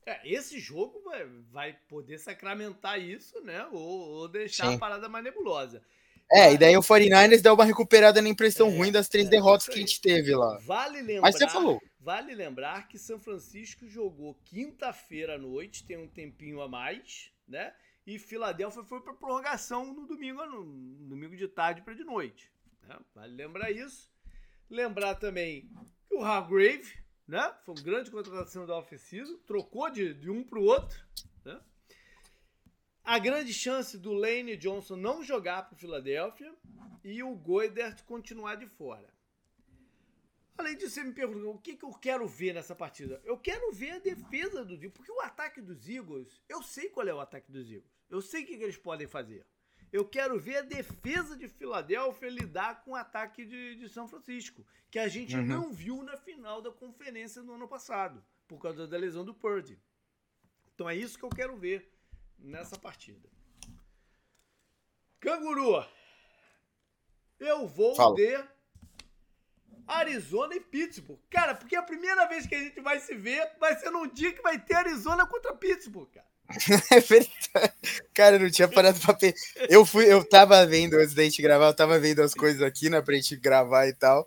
É, esse jogo vai, vai poder sacramentar isso, né? Ou, ou deixar Sim. a parada mais nebulosa. É, e daí o 49ers dá uma recuperada na impressão é, ruim das três é, derrotas que a gente teve lá. Vale lembrar, Mas você falou. Vale lembrar que São Francisco jogou quinta-feira à noite, tem um tempinho a mais, né? E Filadélfia foi para prorrogação no domingo, no domingo de tarde para de noite. Né? Vale lembrar isso. Lembrar também que o Hargrave né? Foi uma grande contratação da off-season, trocou de, de um para o outro, né? A grande chance do Lane Johnson não jogar para o Philadelphia e o Goidert continuar de fora. Além disso, você me perguntou o que, que eu quero ver nessa partida. Eu quero ver a defesa dos Eagles, porque o ataque dos Eagles, eu sei qual é o ataque dos Eagles. Eu sei o que, que eles podem fazer. Eu quero ver a defesa de Filadélfia lidar com o ataque de, de São Francisco, que a gente uhum. não viu na final da conferência no ano passado, por causa da lesão do Purdy. Então é isso que eu quero ver nessa partida. Canguru, eu vou Fala. de Arizona e Pittsburgh. Cara, porque a primeira vez que a gente vai se ver vai ser num dia que vai ter Arizona contra Pittsburgh, cara. é verdade. Cara, eu não tinha parado pra ver. Eu fui, eu tava vendo antes da gente gravar, eu tava vendo as coisas aqui, né, pra gente gravar e tal.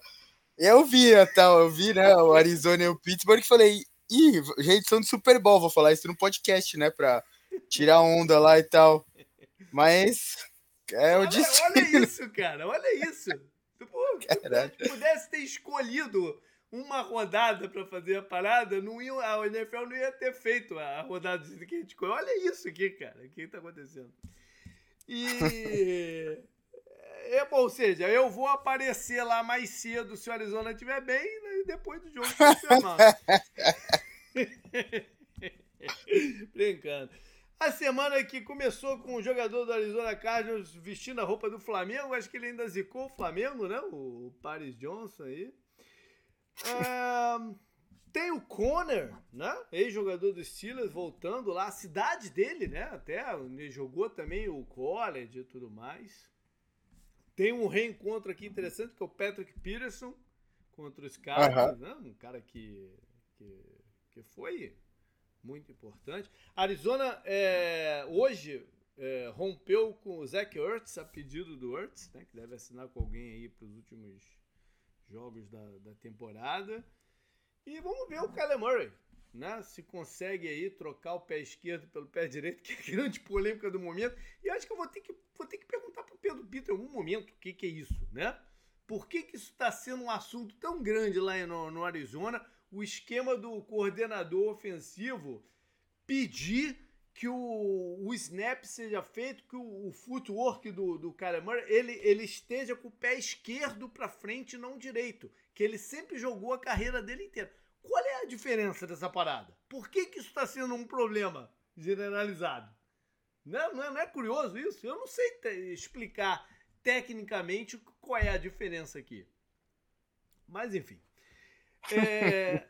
E eu vi tal, eu vi, né, o Arizona e o Pittsburgh e falei, ih, gente, são do Super Bowl, vou falar isso no podcast, né, pra tirar onda lá e tal. Mas é o olha, destino. Olha isso, cara, olha isso. Se pudesse ter escolhido uma rodada para fazer a parada, não ia, a NFL não ia ter feito a rodada que a gente Olha isso aqui, cara. O que está acontecendo? E. É, bom, ou seja, eu vou aparecer lá mais cedo se o Arizona estiver bem né, e depois do jogo Brincando. A semana que começou com o jogador do Arizona Cardinals vestindo a roupa do Flamengo, acho que ele ainda zicou o Flamengo, né? O Paris Johnson aí tem o Conner, né? Ex-jogador do Steelers, voltando lá, a cidade dele, né? Até ele jogou também o college e tudo mais. Tem um reencontro aqui interessante que é o Patrick Peterson contra os caras, né? Um cara que, que, que foi muito importante. Arizona é, hoje é, rompeu com o Zach Ertz a pedido do Ertz, né? Que deve assinar com alguém aí para os últimos jogos da, da temporada. E vamos ver o Kyler Murray, né? Se consegue aí trocar o pé esquerdo pelo pé direito, que é a grande polêmica do momento. E acho que eu vou ter que, vou ter que perguntar para o Pedro Pito em algum momento o que, que é isso, né? Por que, que isso está sendo um assunto tão grande lá no, no Arizona? O esquema do coordenador ofensivo pedir que o, o snap seja feito, que o, o footwork do, do Kyler Murray ele, ele esteja com o pé esquerdo para frente e não direito, que ele sempre jogou a carreira dele inteira. Qual é a diferença dessa parada? Por que, que isso está sendo um problema generalizado? Não, é, não, é, não é curioso isso? Eu não sei explicar tecnicamente qual é a diferença aqui. Mas enfim. É,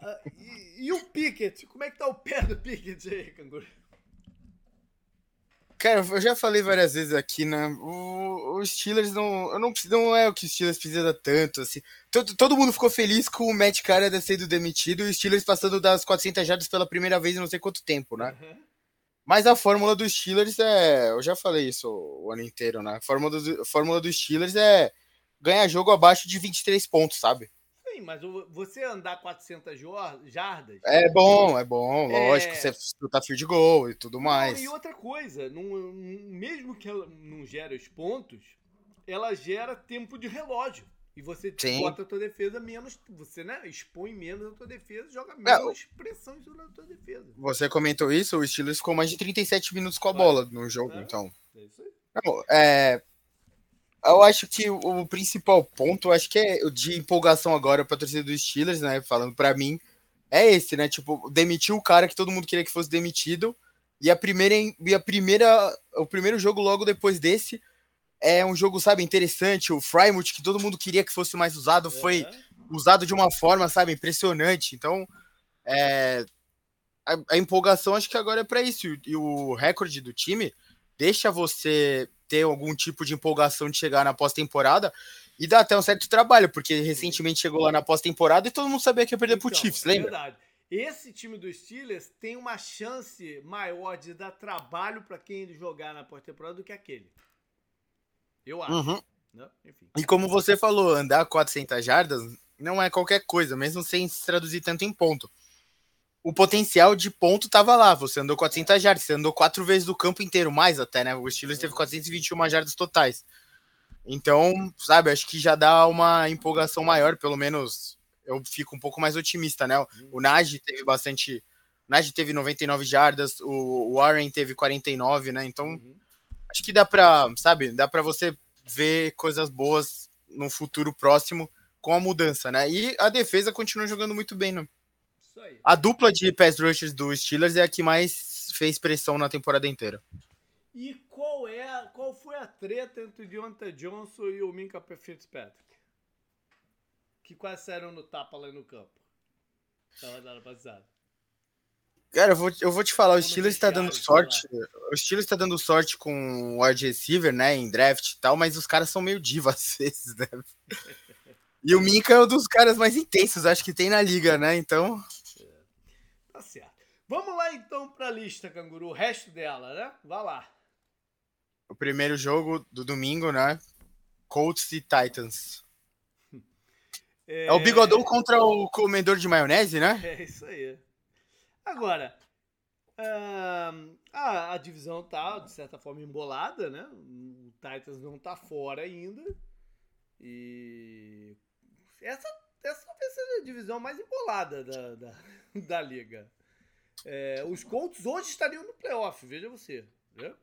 e, e, o Pickett? Como é que tá o pé do Pickett aí, Canguru? Cara, eu já falei várias vezes aqui, né? O, os Steelers não, não, não é o que os Steelers precisa tanto, assim. Todo, todo mundo ficou feliz com o Matt Canada sendo demitido e os Steelers passando das 400 jardas pela primeira vez em não sei quanto tempo, né? Uhum. Mas a fórmula dos Steelers é, eu já falei isso o ano inteiro, né? A fórmula, do, a fórmula dos Steelers é ganhar jogo abaixo de 23 pontos, sabe? Sim, mas você andar 400 jardas. É bom, é bom, é... lógico. Você tá fio de gol e tudo mais. E outra coisa, não, mesmo que ela não gere os pontos, ela gera tempo de relógio. E você Sim. bota a tua defesa menos. Você né, expõe menos a tua defesa joga é, menos é, pressão sobre a tua defesa. Você comentou isso, o Steelers ficou mais de 37 minutos com a bola no jogo, é, então. É isso aí. Não, é, eu acho que o principal ponto, acho que é o de empolgação agora para a torcida dos Steelers, né? Falando para mim, é esse, né? Tipo, demitiu o cara que todo mundo queria que fosse demitido. E a primeira, e a primeira, o primeiro jogo logo depois desse é um jogo, sabe, interessante. O Frymouth, que todo mundo queria que fosse mais usado, foi usado de uma forma, sabe, impressionante. Então, é, a, a empolgação acho que agora é para isso. E o recorde do time deixa você ter algum tipo de empolgação de chegar na pós-temporada e dá até um certo trabalho, porque recentemente chegou lá na pós-temporada e todo mundo sabia que ia perder então, pro Chiefs, lembra? Verdade. Esse time dos Steelers tem uma chance maior de dar trabalho para quem jogar na pós-temporada do que aquele. Eu acho. Uhum. Né? E como você falou, andar 400 jardas não é qualquer coisa, mesmo sem se traduzir tanto em ponto o potencial de ponto tava lá. Você andou 400 jardas, você andou quatro vezes do campo inteiro, mais até, né? O Steelers teve 421 jardas totais. Então, sabe, acho que já dá uma empolgação maior, pelo menos eu fico um pouco mais otimista, né? O Nagy teve bastante. O Nagy teve 99 jardas, o Warren teve 49, né? Então, uhum. acho que dá pra, sabe, dá pra você ver coisas boas no futuro próximo com a mudança, né? E a defesa continua jogando muito bem, né? A dupla de pass rushers do Steelers é a que mais fez pressão na temporada inteira. E qual é, qual foi a treta entre o Deontay Johnson e o Minka Fitzpatrick? Que quase saíram no tapa lá no campo. Na rodada passada. Cara, eu vou, eu vou te falar, o Steelers está dando sorte. O Steelers está dando sorte com o wide receiver, né, em draft e tal, mas os caras são meio divas às vezes, né? E o Minka é um dos caras mais intensos, acho que tem na liga, né? Então. Tá certo. Vamos lá então para a lista, Canguru, o resto dela, né? Vá lá. O primeiro jogo do domingo, né? Colts e Titans. É, é o bigodão contra o comedor de maionese, né? É isso aí. Agora, uh, a, a, divisão tá, de certa forma, embolada, né? O Titans não tá fora ainda. E essa, essa talvez seja a divisão mais embolada da, da, da liga. É, os Colts hoje estariam no playoff, veja você. Né?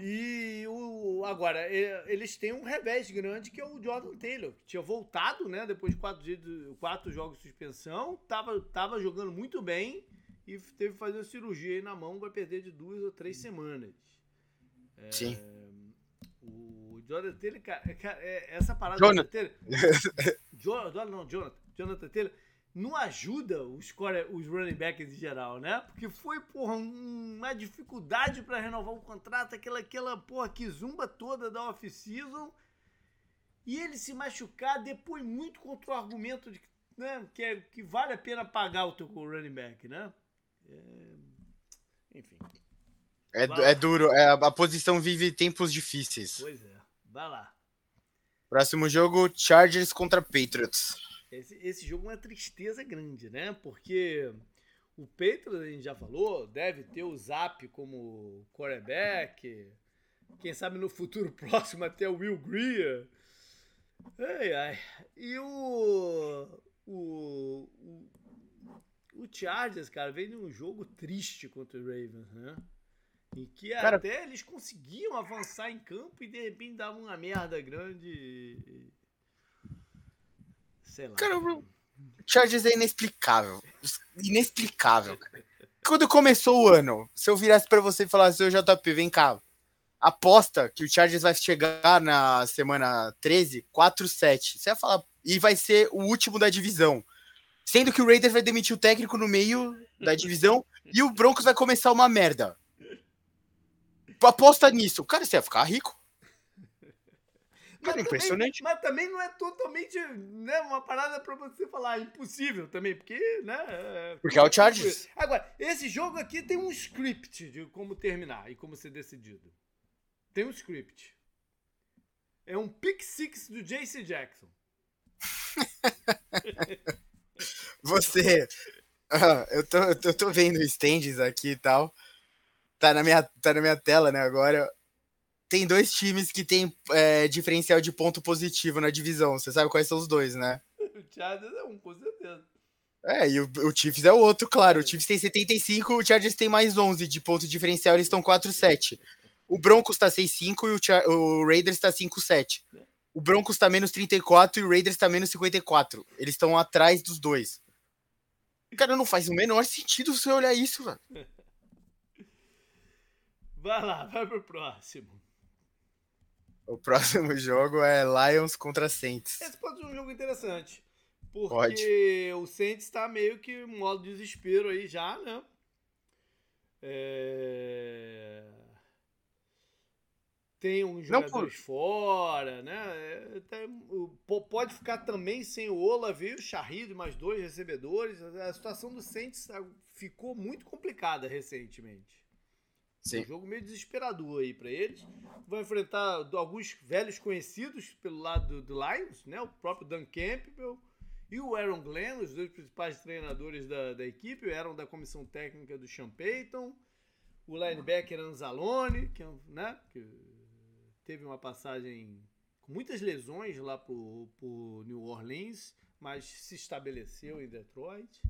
E o, agora, eles têm um revés grande que é o Jordan Taylor, que tinha voltado né, depois de quatro, dias, quatro jogos de suspensão, estava tava jogando muito bem e teve que fazer uma cirurgia aí na mão, vai perder de duas ou três semanas. É, Sim. Jonathan Taylor, cara, é, essa parada Jonathan. Taylor. Jonathan, não, Jonathan. Jonathan Taylor não ajuda os, os running backs em geral, né? Porque foi, porra, uma dificuldade para renovar o contrato, aquela, aquela, porra, que zumba toda da off-season. E ele se machucar depois muito contra o argumento de né, que, é, que vale a pena pagar o teu running back, né? É... Enfim. É, é duro, é, a posição vive tempos difíceis. Pois é. Vai lá. Próximo jogo, Chargers contra Patriots. Esse, esse jogo é uma tristeza grande, né? Porque o Patriots, a gente já falou, deve ter o Zap como quarterback. Quem sabe no futuro próximo até o Will Greer. Ai, ai. E o, o, o, o Chargers, cara, vem de um jogo triste contra o Ravens, né? Em que Cara, até eles conseguiam avançar em campo e de repente davam uma merda grande. Sei lá. Cara, o Chargers é inexplicável. Inexplicável. Quando começou o ano, se eu virasse para você e falasse, ô JP, vem cá. Aposta que o Chargers vai chegar na semana 13, 4-7. Você ia falar. E vai ser o último da divisão. Sendo que o Raiders vai demitir o técnico no meio da divisão e o Broncos vai começar uma merda aposta nisso. Cara, você ia ficar rico. Cara, impressionante. Também, mas também não é totalmente né, uma parada pra você falar impossível também, porque, né? É, porque é o Chargers. Agora, esse jogo aqui tem um script de como terminar e como ser decidido. Tem um script. É um pick six do JC Jackson. você. Uh, eu, tô, eu tô vendo stands aqui e tal. Tá na, minha, tá na minha tela, né? Agora tem dois times que tem é, diferencial de ponto positivo na divisão. Você sabe quais são os dois, né? o Chargers é um, com certeza. É, e o, o Chiefs é o outro, claro. O Chiefs tem 75, o Chargers tem mais 11 de ponto diferencial, eles estão 4-7. O Broncos tá 6-5 e o, Char o Raiders tá 5-7. O Broncos tá menos 34 e o Raiders tá menos 54. Eles estão atrás dos dois. Cara, não faz o menor sentido você olhar isso, velho. Vai lá, vai pro próximo. O próximo jogo é Lions contra Saints. Esse pode ser um jogo interessante. Porque pode. o Saints tá meio que em modo desespero aí já, né? É... Tem uns jogadores Não, fora, né? É, pode ficar também sem o Olave e o Shahid, mais dois recebedores. A situação do Saints ficou muito complicada recentemente. Sim. Um jogo meio desesperador aí para eles. Vão enfrentar alguns velhos conhecidos pelo lado do, Lions, né? O próprio Dan Campbell e o Aaron Glenn, os dois principais treinadores da, da equipe, eram da comissão técnica do Sean Payton. O linebacker Anzalone, que, né? que teve uma passagem com muitas lesões lá por New Orleans, mas se estabeleceu em Detroit.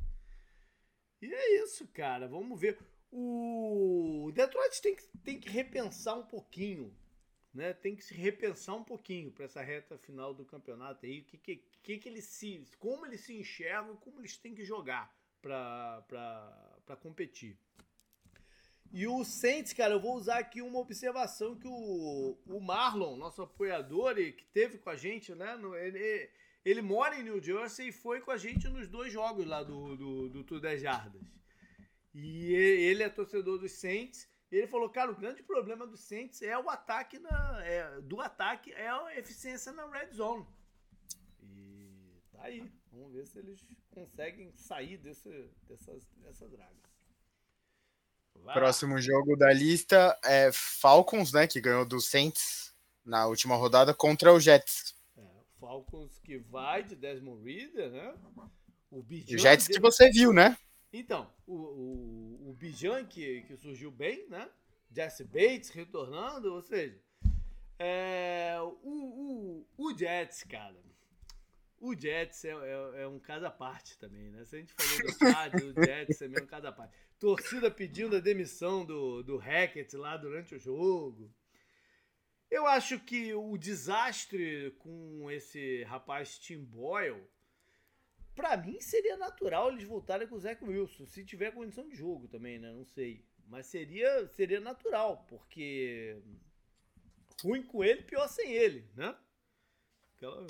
E é isso, cara. Vamos ver o Detroit tem que, tem que repensar um pouquinho, né? Tem que se repensar um pouquinho para essa reta final do campeonato aí, que, que, que, que eles se, como eles se enxergam, como eles têm que jogar para competir. E o Saints, cara, eu vou usar aqui uma observação que o, o Marlon, nosso apoiador, que teve com a gente, né? No, ele, ele mora em New Jersey e foi com a gente nos dois jogos lá do, do, do Tour 10 Jardas. E ele é torcedor dos Saints. Ele falou, cara, o grande problema dos Saints é o ataque na, é, do ataque é a eficiência na red zone. E tá aí. Vamos ver se eles conseguem sair desse, dessa, dessa draga. Vai Próximo jogo da lista é Falcons, né? Que ganhou do Saints na última rodada contra o Jets. É, Falcons que vai de Desmond Reader, né? O, o Jets que você viu, né? Então, o, o, o Bijan, que, que surgiu bem, né? Jesse Bates retornando, ou seja, é, o, o, o Jets, cara. O Jets é, é, é, um caso à parte também, né? Se a gente falou do Chargers, o Jets é mesmo um caso à parte. Torcida pedindo a demissão do, do Hackett lá durante o jogo. Eu acho que o desastre com esse rapaz Tim Boyle para mim seria natural eles voltarem com o Zach Wilson, se tiver condição de jogo também, né? Não sei. Mas seria, seria natural, porque ruim com ele, pior sem ele, né? Aquela...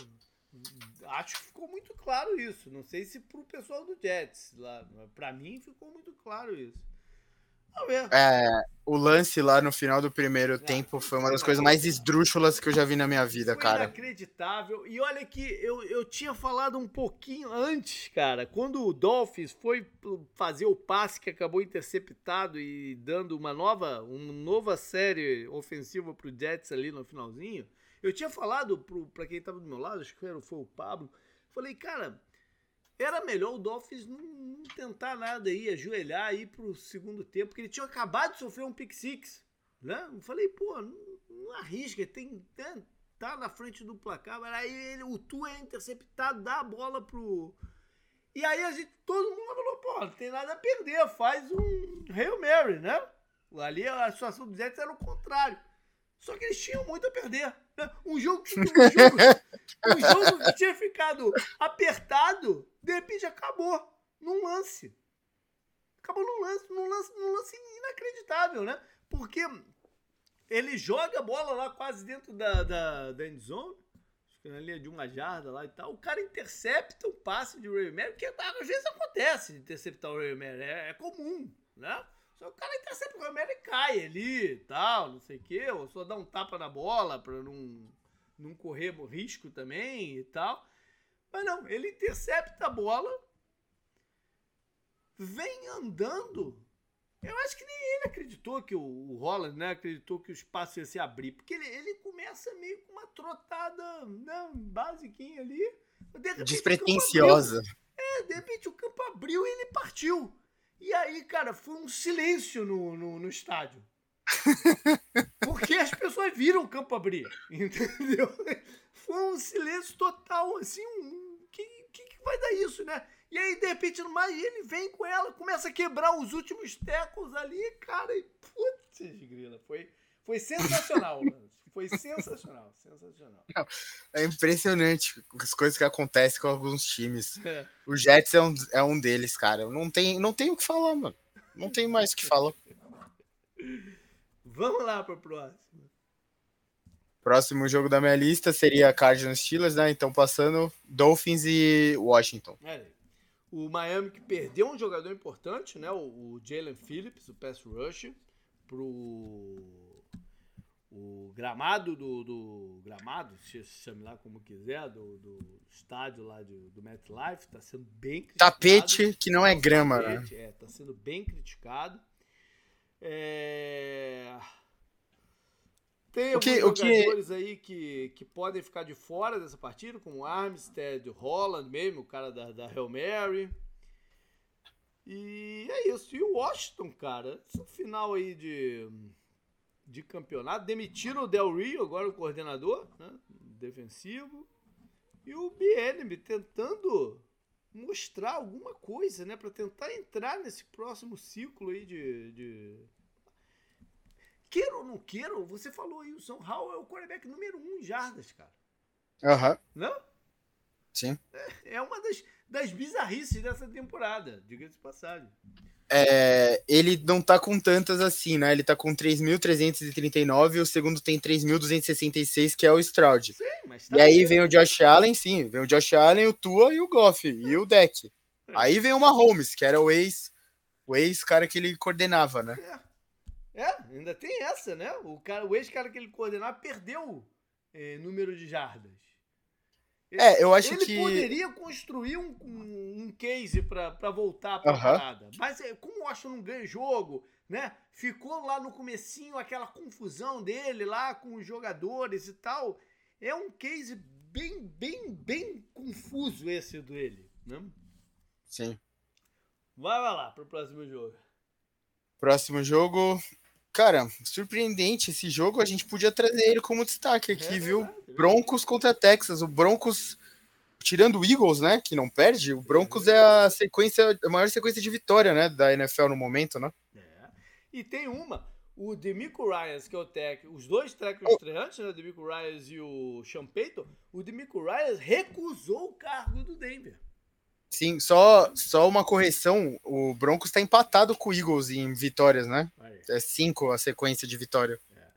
Acho que ficou muito claro isso. Não sei se pro pessoal do Jets lá, para mim ficou muito claro isso. É, o lance lá no final do primeiro tempo foi uma das coisas mais esdrúxulas que eu já vi na minha vida, foi cara. Inacreditável. E olha que eu, eu tinha falado um pouquinho antes, cara, quando o Dolphins foi fazer o passe que acabou interceptado e dando uma nova, uma nova série ofensiva pro Jets ali no finalzinho. Eu tinha falado pro, pra quem tava do meu lado, acho que foi o Pablo. Falei, cara, era melhor o Dolphins não, não, tentar nada aí, ajoelhar aí pro segundo tempo, porque ele tinha acabado de sofrer um pick six, né? Eu falei, pô, não, não arrisca, tem, tem, tá na frente do placar, aí ele, o Tu é interceptado, dá a bola pro... E aí a gente, todo mundo falou, pô, não tem nada a perder, faz um Hail Mary, né? Ali a situação do Jets era o contrário. Só que eles tinham muito a perder. Né? Um jogo, um jogo, um jogo que tinha ficado apertado, de repente acabou num lance. Acabou num lance, num lance, num lance inacreditável, né? Porque ele joga a bola lá quase dentro da, da, da endzone, na linha de uma jarda lá e tal. O cara intercepta um passe de Ray Mary, que às vezes acontece de interceptar o Ray Mary, é, é comum, né? Só o cara intercepta o Romero e cai ali e tal, não sei o quê, ou só dá um tapa na bola pra não, não correr risco também e tal. Mas não, ele intercepta a bola, vem andando. Eu acho que nem ele acreditou que o, o Holland, né, acreditou que o espaço ia se abrir, porque ele, ele começa meio com uma trotada, né, basiquinha ali. De Despretensiosa. É, de repente o campo abriu e ele partiu. E aí, cara, foi um silêncio no, no, no estádio. Porque as pessoas viram o campo abrir, entendeu? Foi um silêncio total, assim, um, que, que, que vai dar isso, né? E aí, de repente, mais, ele vem com ela, começa a quebrar os últimos tecos ali, cara, e putz, grila, foi, foi sensacional, mano. Foi sensacional, sensacional. Não, é impressionante as coisas que acontecem com alguns times. É. O Jets é um, é um deles, cara. Não tem, não tem o que falar, mano. Não tem mais o que falar. Vamos lá para o próximo. Próximo jogo da minha lista seria Cardinals Steelers, né? Então passando Dolphins e Washington. É, o Miami que perdeu um jogador importante, né? O, o Jalen Phillips, o pass rush, pro o gramado do, do gramado, se chame lá como quiser, do, do estádio lá de, do MetLife, está sendo bem criticado. Tapete que não é grama, né? tapete, né? É, está sendo bem criticado. É... Tem alguns que, jogadores que... aí que, que podem ficar de fora dessa partida, como o Armstead, o Holland mesmo, o cara da, da Hail Mary. E é isso. E o Washington, cara, esse final aí de de campeonato. Demitiram o Del Rio, agora o coordenador né, defensivo. E o Bienemy tentando mostrar alguma coisa, né? para tentar entrar nesse próximo ciclo aí de, de... Queira ou não queira, você falou aí, o São Howell é o quarterback número um em jardas, cara. Aham. Uhum. Não? Sim. É, é uma das, das bizarrices dessa temporada, diga-se de passagem é, ele não tá com tantas assim, né? Ele tá com 3.339 e o segundo tem 3.266, que é o Stroud. Sim, tá e aí vem o Josh Allen, sim, vem o Josh Allen, o Tua e o Goff, e o Deck. É. Aí vem o Mahomes, que era o ex, o ex-cara que ele coordenava, né? É. é. ainda tem essa, né? O, cara, o ex-cara que ele coordenava perdeu é, número de jardas. É, eu acho ele que. Ele poderia construir um, um, um case para voltar para a parada. Mas é, como o Washington não ganha jogo, né? Ficou lá no comecinho aquela confusão dele lá com os jogadores e tal. É um case bem, bem, bem confuso esse dele, né? Sim. Vai, vai lá pro próximo jogo. Próximo jogo. Cara, surpreendente esse jogo. A gente podia trazer ele como destaque aqui, é, viu? É Broncos contra Texas. O Broncos, tirando o Eagles, né? Que não perde, o Broncos é a sequência, a maior sequência de vitória, né? Da NFL no momento, né? É. E tem uma. O Demico Ryans, que é o tech, os dois técnicos oh. estreantes, né? O Demico Ryans e o Sean Payton, o Demico Ryans recusou o cargo do Denver. Sim, só, só uma correção: o Broncos está empatado com o Eagles em vitórias, né? Aí. É cinco a sequência de vitória. É.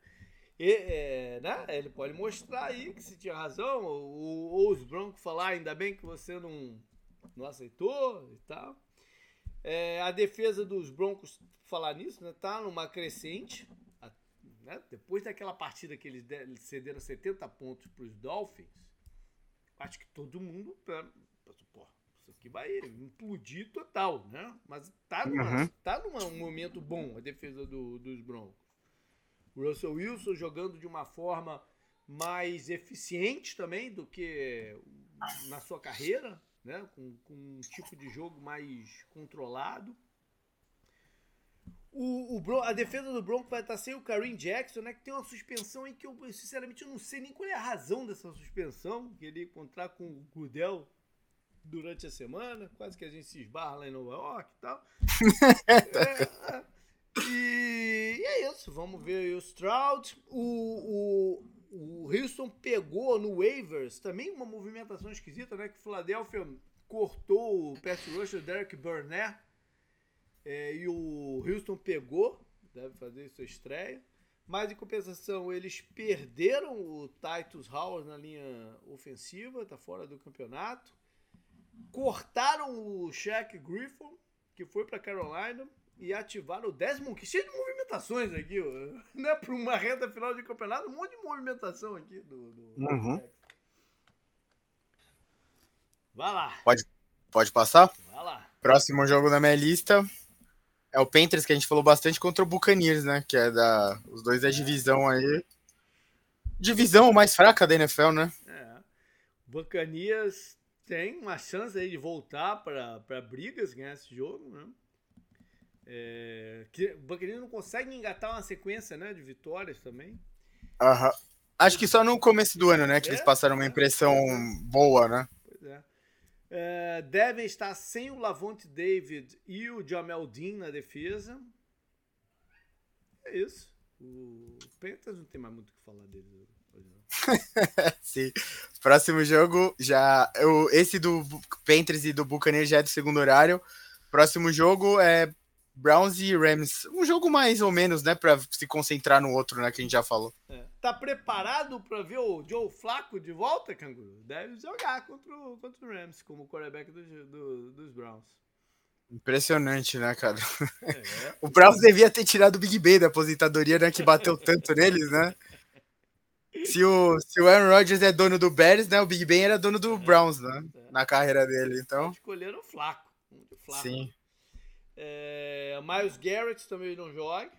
E, é, né? Ele pode mostrar aí que se tinha razão, ou, ou, os Broncos falar, ainda bem que você não, não aceitou e tal. É, a defesa dos Broncos, falar nisso, né, tá numa crescente. Né? Depois daquela partida que eles cederam 70 pontos para os Dolphins, acho que todo mundo pensou, que vai implodir total, né? Mas tá, numa, uhum. tá num momento bom a defesa do, dos Broncos. O Russell Wilson jogando de uma forma mais eficiente também do que na sua carreira, né? Com, com um tipo de jogo mais controlado. O, o, a defesa do Broncos vai estar sem o Kareem Jackson, né? Que tem uma suspensão aí que eu, sinceramente, eu não sei nem qual é a razão dessa suspensão. Que ele encontrar com o Gudel durante a semana, quase que a gente se esbarra lá em Nova York e tal. é, e, e, é isso, vamos ver o Stroud. O, o, o Houston pegou no waivers também uma movimentação esquisita, né? Que o Philadelphia cortou o pass rusher Derek Burnett é, e o Houston pegou, deve fazer sua estreia. Mas em compensação, eles perderam o Titus Howard na linha ofensiva, tá fora do campeonato cortaram o Shaq Griffin, que foi para Carolina. e ativar o décimo, que cheio de movimentações aqui, ó. né? Para uma reta final de campeonato, um monte de movimentação aqui do. do uhum. Vai lá. Pode, pode passar? Vai lá. Próximo jogo da minha lista é o Panthers, que a gente falou bastante contra o Buccaneers, né? Que é da. Os dois da divisão aí. Divisão mais fraca da NFL, né? É. Buccaneers tem uma chance aí de voltar para brigas, ganhar esse jogo, né? É, que o Buccaneers não consegue engatar uma sequência né, de vitórias também. Aham. Acho que só no começo do ano, né? Que é, eles passaram uma impressão é. boa, né? Pois é. é. Devem estar sem o Lavonte David e o Jamel Dean na defesa. É isso. O Panthers não tem mais muito o que falar deles Sim. Próximo jogo, já. Eu, esse do Panthers e do Buccaneers já é do segundo horário. Próximo jogo é Browns e Rams. Um jogo mais ou menos, né? Pra se concentrar no outro, né? Que a gente já falou. É. Tá preparado pra ver o Joe Flaco de volta, Canguru? Deve jogar contra o, contra o Rams como quarterback do, do, dos Browns. Impressionante, né, cara? É. o Browns devia ter tirado o Big Ben da aposentadoria, né? Que bateu tanto neles, né? Se o, se o Aaron Rodgers é dono do Bears, né? O Big Ben era dono do é, Browns, né? É. Na carreira dele, então. Escolheram o Flaco. Flaco. Sim. É, Miles Garrett também não joga.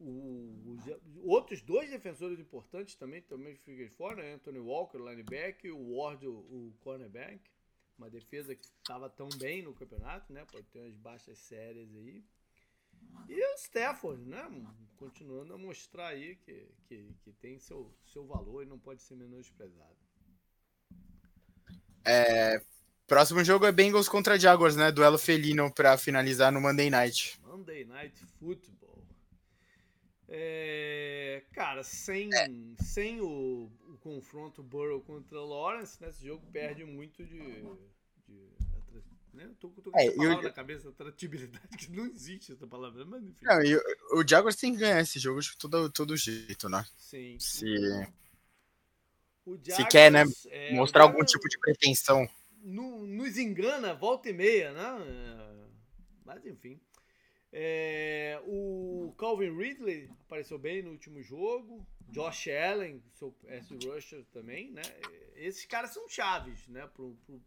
O, os outros dois defensores importantes também também ficam fora, né? Anthony Walker, linebacker, o Ward, o, o cornerback. Uma defesa que estava tão bem no campeonato, né? Pode ter umas baixas séries aí. E o Stafford, né? Continuando a mostrar aí que, que, que tem seu, seu valor e não pode ser menosprezado. É, Próximo jogo é Bengals contra Jaguars, né? Duelo felino para finalizar no Monday Night. Monday Night Football. É, cara, sem, é. sem o, o, confronto Burrow contra Lawrence, né, esse jogo perde muito de. de né? Tô, tô com é, essa palavra eu... na cabeça, atratividade, que não existe essa palavra, mas enfim. Não, e o, Jaguars tem que ganhar esse jogo de todo, todo jeito, né? Sim. Se, Jaguars, se quer, né? É, mostrar algum tipo de pretensão no, nos engana volta e meia, né? Mas enfim. É, o Calvin Ridley apareceu bem no último jogo. Josh Allen, seu S rusher também, né? Esses caras são chaves, né?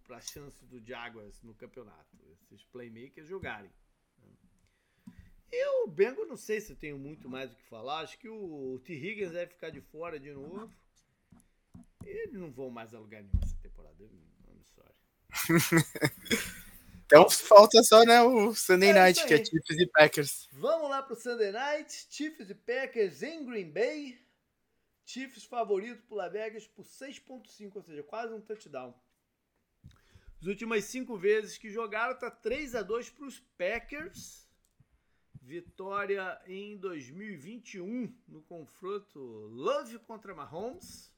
Para a chance do Jaguars no campeonato. Esses playmakers jogarem. Eu, Bengo, não sei se eu tenho muito mais o que falar. Acho que o, o T. Higgins deve ficar de fora de novo. Eles não vão mais a lugar nenhum essa temporada. I'm sorry. então falta só né, o Sunday é Night, que é Chiefs e Packers. Vamos lá pro Sunday Night. Chiefs e Packers em Green Bay. Chiefs favorito por Las Vegas por 6.5, ou seja, quase um touchdown. As últimas cinco vezes que jogaram, tá 3 a 2 para os Packers. Vitória em 2021 no confronto Love contra Mahomes.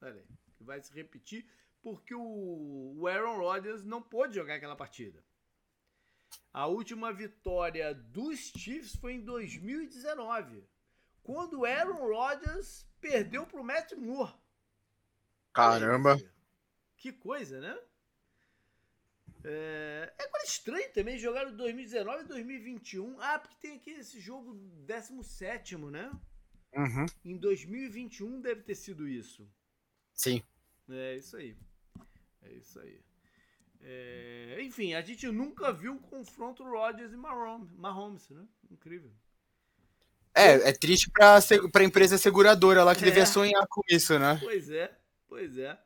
Olha aí, que vai se repetir porque o Aaron Rodgers não pôde jogar aquela partida. A última vitória dos Chiefs foi em 2019, quando o Aaron Rodgers perdeu para o Matt Moore. Caramba! Que coisa, né? É, é agora estranho também jogar em 2019 e 2021. Ah, porque tem aqui esse jogo 17, né? Uhum. Em 2021 deve ter sido isso. Sim. É isso aí. É isso aí. É, enfim, a gente nunca viu um confronto Rodgers e Mahomes, né? Incrível. É, é triste pra, pra empresa seguradora lá que é. devia sonhar com isso, né? Pois é, pois é.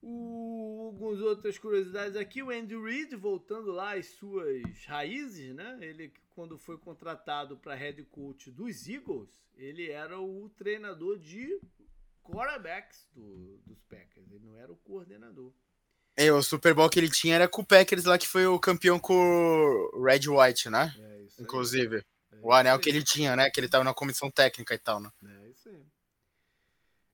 O, algumas outras curiosidades aqui, o Andy Reid voltando lá às suas raízes, né? Ele, quando foi contratado para head coach dos Eagles, ele era o treinador de quarterbacks do, dos Packers, ele não era o coordenador. É, o Super Bowl que ele tinha era com o Packers lá, que foi o campeão com o Red White, né? É, isso Inclusive. É, o anel que ele tinha, né? Que ele tava na comissão técnica e tal, né? É isso aí.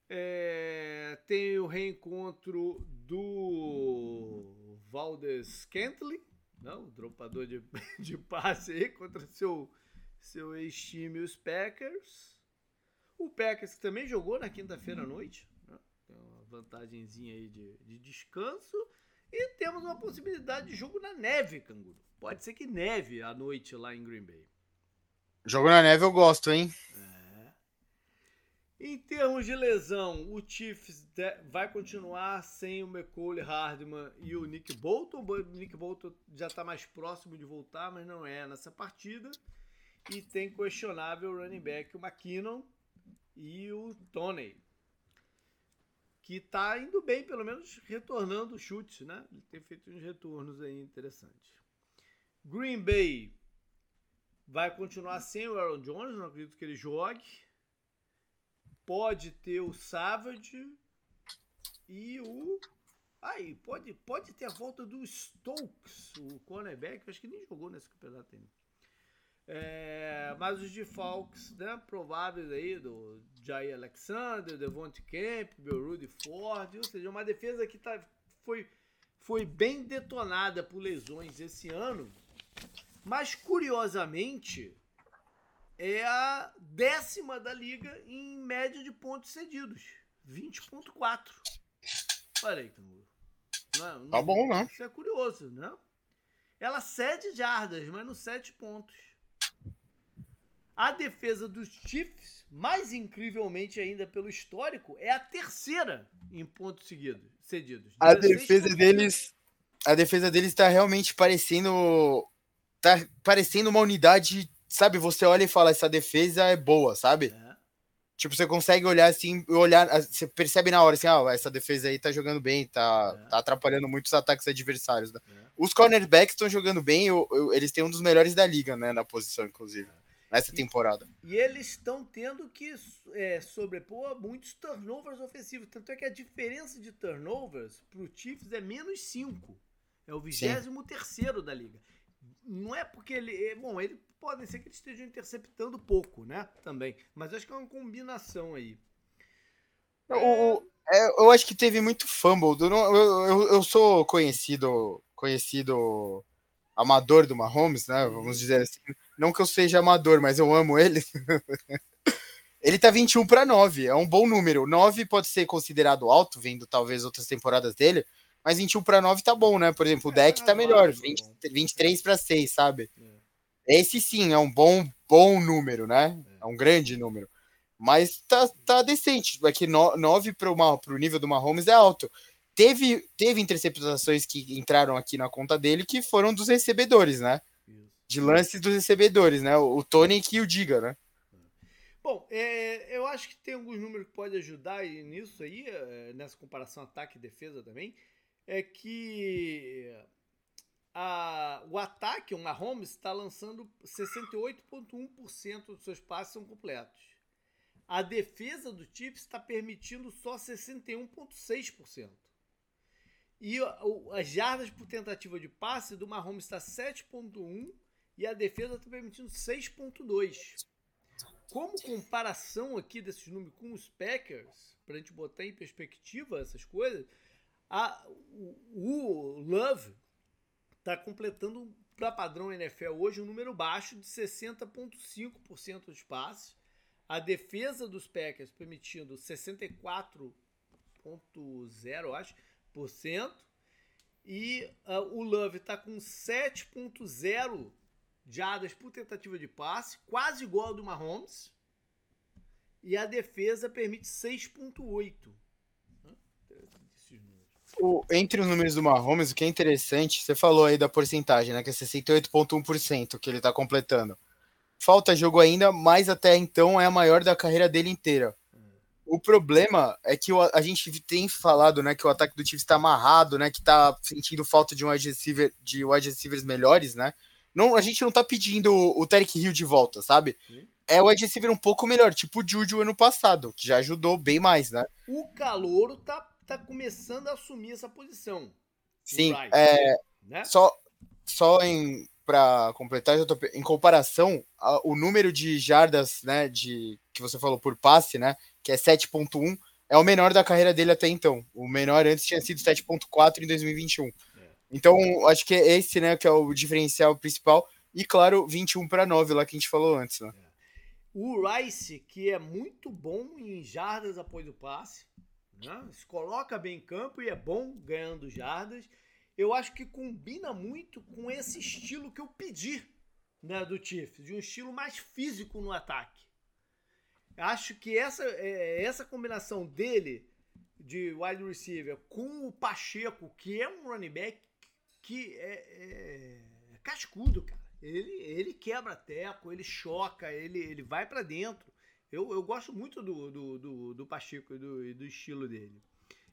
É, tem o reencontro do Valdes Kentley, não, dropador de, de passe aí contra seu, seu ex-time, os Packers. O Packers que também jogou na quinta-feira à noite, vantagemzinha aí de, de descanso. E temos uma possibilidade de jogo na neve, Canguru. Pode ser que neve à noite lá em Green Bay. Jogo na neve eu gosto, hein? É. Em termos de lesão, o Chiefs vai continuar sem o McCole Hardman e o Nick Bolton. O Nick Bolton já está mais próximo de voltar, mas não é nessa partida. E tem questionável running back o McKinnon e o Tony que tá indo bem, pelo menos retornando chutes, né? Ele tem feito uns retornos aí interessantes. Green Bay vai continuar sem o Aaron Jones, não acredito que ele jogue. Pode ter o Savage e o. Aí, pode, pode ter a volta do Stokes, o cornerback, acho que nem jogou nesse campeonato ainda. É, mas os de Falks, né, prováveis aí, do Jair Alexander, Devonte Campbell, Rudy Ford, ou seja, uma defesa que tá, foi, foi bem detonada por lesões esse ano, mas curiosamente é a décima da liga em média de pontos cedidos, 20.4. Olha aí, Canguru. Não, tá bom, né? Isso é curioso, né? Ela cede jardas, mas não cede pontos. A defesa dos Chiefs, mais incrivelmente ainda pelo histórico, é a terceira em pontos seguidos, cedidos. A defesa pontos. deles, a defesa deles está realmente parecendo, tá parecendo uma unidade, sabe? Você olha e fala essa defesa é boa, sabe? É. Tipo, você consegue olhar assim, olhar, você percebe na hora assim, ah, essa defesa aí tá jogando bem, tá, é. tá atrapalhando muitos ataques adversários. Né? É. Os cornerbacks estão jogando bem, eles têm um dos melhores da liga, né, na posição, inclusive. Nessa temporada. E, e eles estão tendo que é, sobrepor muitos turnovers ofensivos. Tanto é que a diferença de turnovers para o Chiefs é menos 5. É o 23 da liga. Não é porque ele. É, bom, ele pode ser que eles estejam interceptando pouco, né? Também. Mas acho que é uma combinação aí. Eu, é, eu acho que teve muito fumble. Eu, eu, eu sou conhecido conhecido amador do Mahomes, né? Vamos dizer assim. Não que eu seja amador, mas eu amo ele. ele tá 21 para 9, é um bom número. 9 pode ser considerado alto, vendo talvez outras temporadas dele, mas 21 para 9 tá bom, né? Por exemplo, o deck é, tá melhor, 20, 23 para 6, sabe? É. Esse sim é um bom bom número, né? É, é um grande número. Mas tá, tá decente. É que 9 para o nível do Mahomes é alto. Teve, teve interceptações que entraram aqui na conta dele que foram dos recebedores, né? De lance dos recebedores, né? O, Tony que o diga, né? Bom, é, eu acho que tem alguns números que podem ajudar nisso aí, é, nessa comparação ataque e defesa também, é que a, o ataque, o Mahomes, está lançando 68,1% dos seus passes são completos. A defesa do Chiefs está permitindo só 61,6%. E as jardas por tentativa de passe do Mahomes está 7,1% e a defesa está permitindo 6,2. Como comparação aqui desses números com os Packers, para a gente botar em perspectiva essas coisas, a, o, o Love está completando para padrão NFL hoje um número baixo de 60,5% dos passes. A defesa dos Packers permitindo 64,0, acho, por cento. E uh, o Love está com 7,0 jardas por tentativa de passe, quase igual ao do Mahomes. E a defesa permite 6.8. O, entre os números do Mahomes, o que é interessante, você falou aí da porcentagem, né? Que é 68,1% que ele tá completando. Falta jogo ainda, mas até então é a maior da carreira dele inteira. O problema é que a gente tem falado, né, que o ataque do Chiefs está amarrado, né, que tá sentindo falta de um wide receiver, de wide receivers melhores, né? Não, a gente não tá pedindo o Tarek Hill de volta, sabe? Sim. É o wide receiver um pouco melhor, tipo o Juju ano passado, que já ajudou bem mais, né? O Calouro tá, tá começando a assumir essa posição. Sim, é, né? só, só em para completar, em comparação, a, o número de jardas, né, de que você falou por passe, né, que é 7.1, é o menor da carreira dele até então. O menor antes tinha sido 7.4 em 2021. Então, acho que é esse, né, que é o diferencial principal. E, claro, 21 para 9 lá que a gente falou antes, né? É. O Rice, que é muito bom em jardas após o passe, né? se coloca bem em campo e é bom ganhando jardas. eu acho que combina muito com esse estilo que eu pedi né, do Chiefs, de um estilo mais físico no ataque. Acho que essa, é, essa combinação dele de wide receiver com o Pacheco, que é um running back que é, é, é cascudo, cara. Ele, ele quebra teco, ele choca, ele, ele vai para dentro. Eu, eu gosto muito do, do, do, do Pacheco e do, do estilo dele.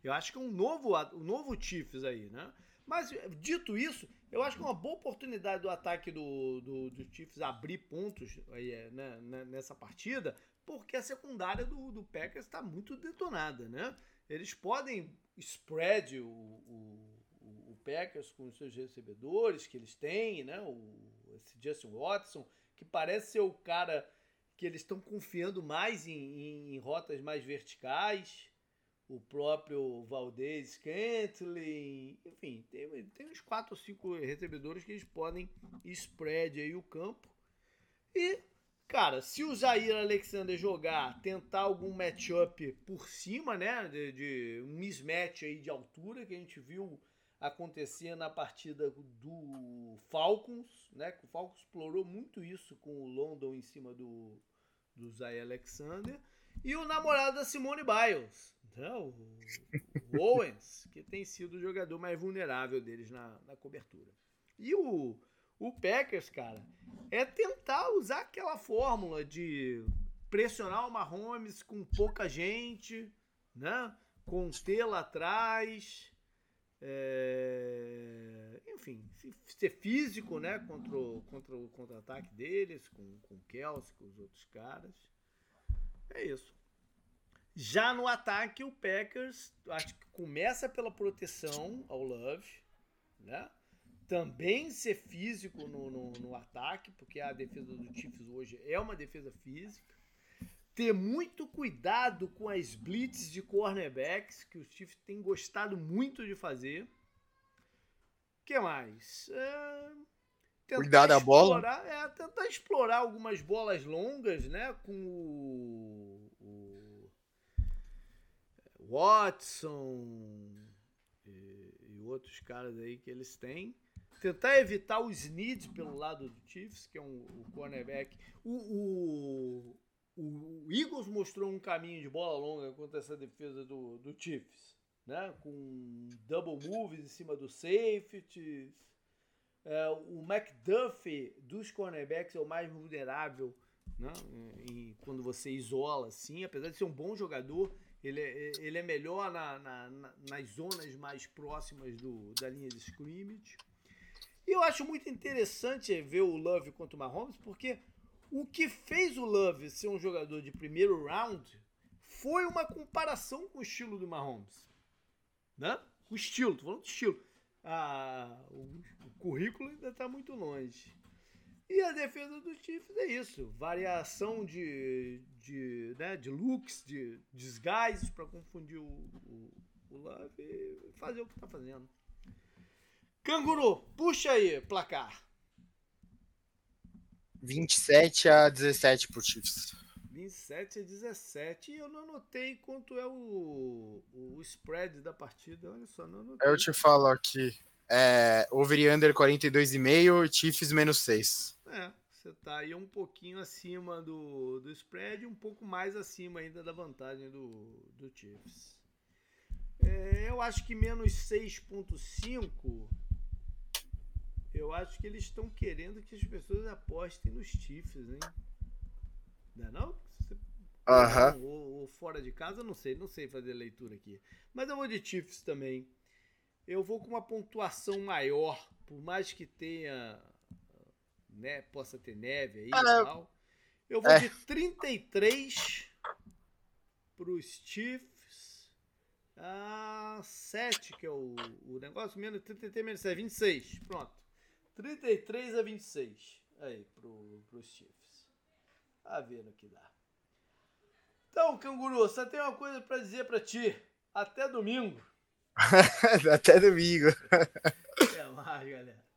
Eu acho que é um novo, um novo Chiefs aí, né? Mas, dito isso, eu acho que é uma boa oportunidade do ataque do, do, do Chiefs abrir pontos aí, é, né, né, nessa partida, porque a secundária do, do Packers está muito detonada, né? Eles podem spread o, o, o, Packers com os seus recebedores que eles têm, né? O, esse Justin Watson, que parece ser o cara que eles estão confiando mais em, em, em, rotas mais verticais. O próprio Valdez Cantley, enfim, tem, tem uns 4 ou 5 recebedores que eles podem spread aí o campo. E Cara, se o Zaire Alexander jogar, tentar algum matchup por cima, né? De, de, um mismatch aí de altura que a gente viu acontecer na partida do Falcons, né? O Falcons explorou muito isso com o London em cima do, do Zaire Alexander. E o namorado da Simone Biles, né? o, o Owens, que tem sido o jogador mais vulnerável deles na, na cobertura. E o o Packers, cara, é tentar usar aquela fórmula de pressionar o Mahomes com pouca gente, né? Conter lá atrás. É... Enfim, ser físico, né? Contra o, contra o contra-ataque deles, com, com o Kelsey, com os outros caras. É isso. Já no ataque, o Packers acho que começa pela proteção ao Love, né? também ser físico no, no, no, ataque, porque a defesa do Chiefs hoje é uma defesa física. Ter muito cuidado com as blitz de cornerbacks, que os Chiefs têm gostado muito de fazer. O que mais? É, Cuidar da bola. É, tentar explorar algumas bolas longas, né? Com o, o Watson e, e outros caras aí que eles têm tentar evitar os needs pelo lado do Chiefs, que é um, o cornerback. O, o, o, Eagles mostrou um caminho de bola longa contra essa defesa do, do Chiefs, né? com double moves em cima do safeties. É, o McDuffie dos cornerbacks é o mais vulnerável né? E quando você isola assim, apesar de ser um bom jogador, ele é, ele é melhor na, na, nas zonas mais próximas do, da linha de scrimmage. E eu acho muito interessante ver o Love contra o Mahomes, porque o que fez o Love ser um jogador de primeiro round foi uma comparação com o estilo do Mahomes. Né? O estilo, tô falando do estilo. Ah, o, o currículo ainda está muito longe. E a defesa do Chiefs é isso: variação de, de, né, de looks, de desguises para confundir o, o, o Love e fazer o que está fazendo. Canguru, puxa aí, placar. 27 a 17 pro Chiefs. 27 a 17. E eu não anotei quanto é o, o spread da partida. Olha só, não anotei. Eu te falo aqui. É, over e under 42,5, Chiefs menos 6. É, você tá aí um pouquinho acima do, do spread um pouco mais acima ainda da vantagem do, do Chiefs. É, eu acho que menos 6.5 eu acho que eles estão querendo que as pessoas apostem nos Chiefs, hein? Não é não? Aham. Uhum. Ou, ou, fora de casa, não sei, não sei fazer leitura aqui. Mas eu vou de Chiefs também. Eu vou com uma pontuação maior, por mais que tenha, né, possa ter neve aí ah, e tal. Eu vou é. de 33 para os Chiefs. Ah, 7, que é o, o negócio, menos 33 menos 7, 26. Pronto. 33 a 26 aí pro, pros Chiefs. A ver no que dá. Então, canguru, só tem uma coisa para dizer para ti. Até domingo. Até domingo. Até mais, galera.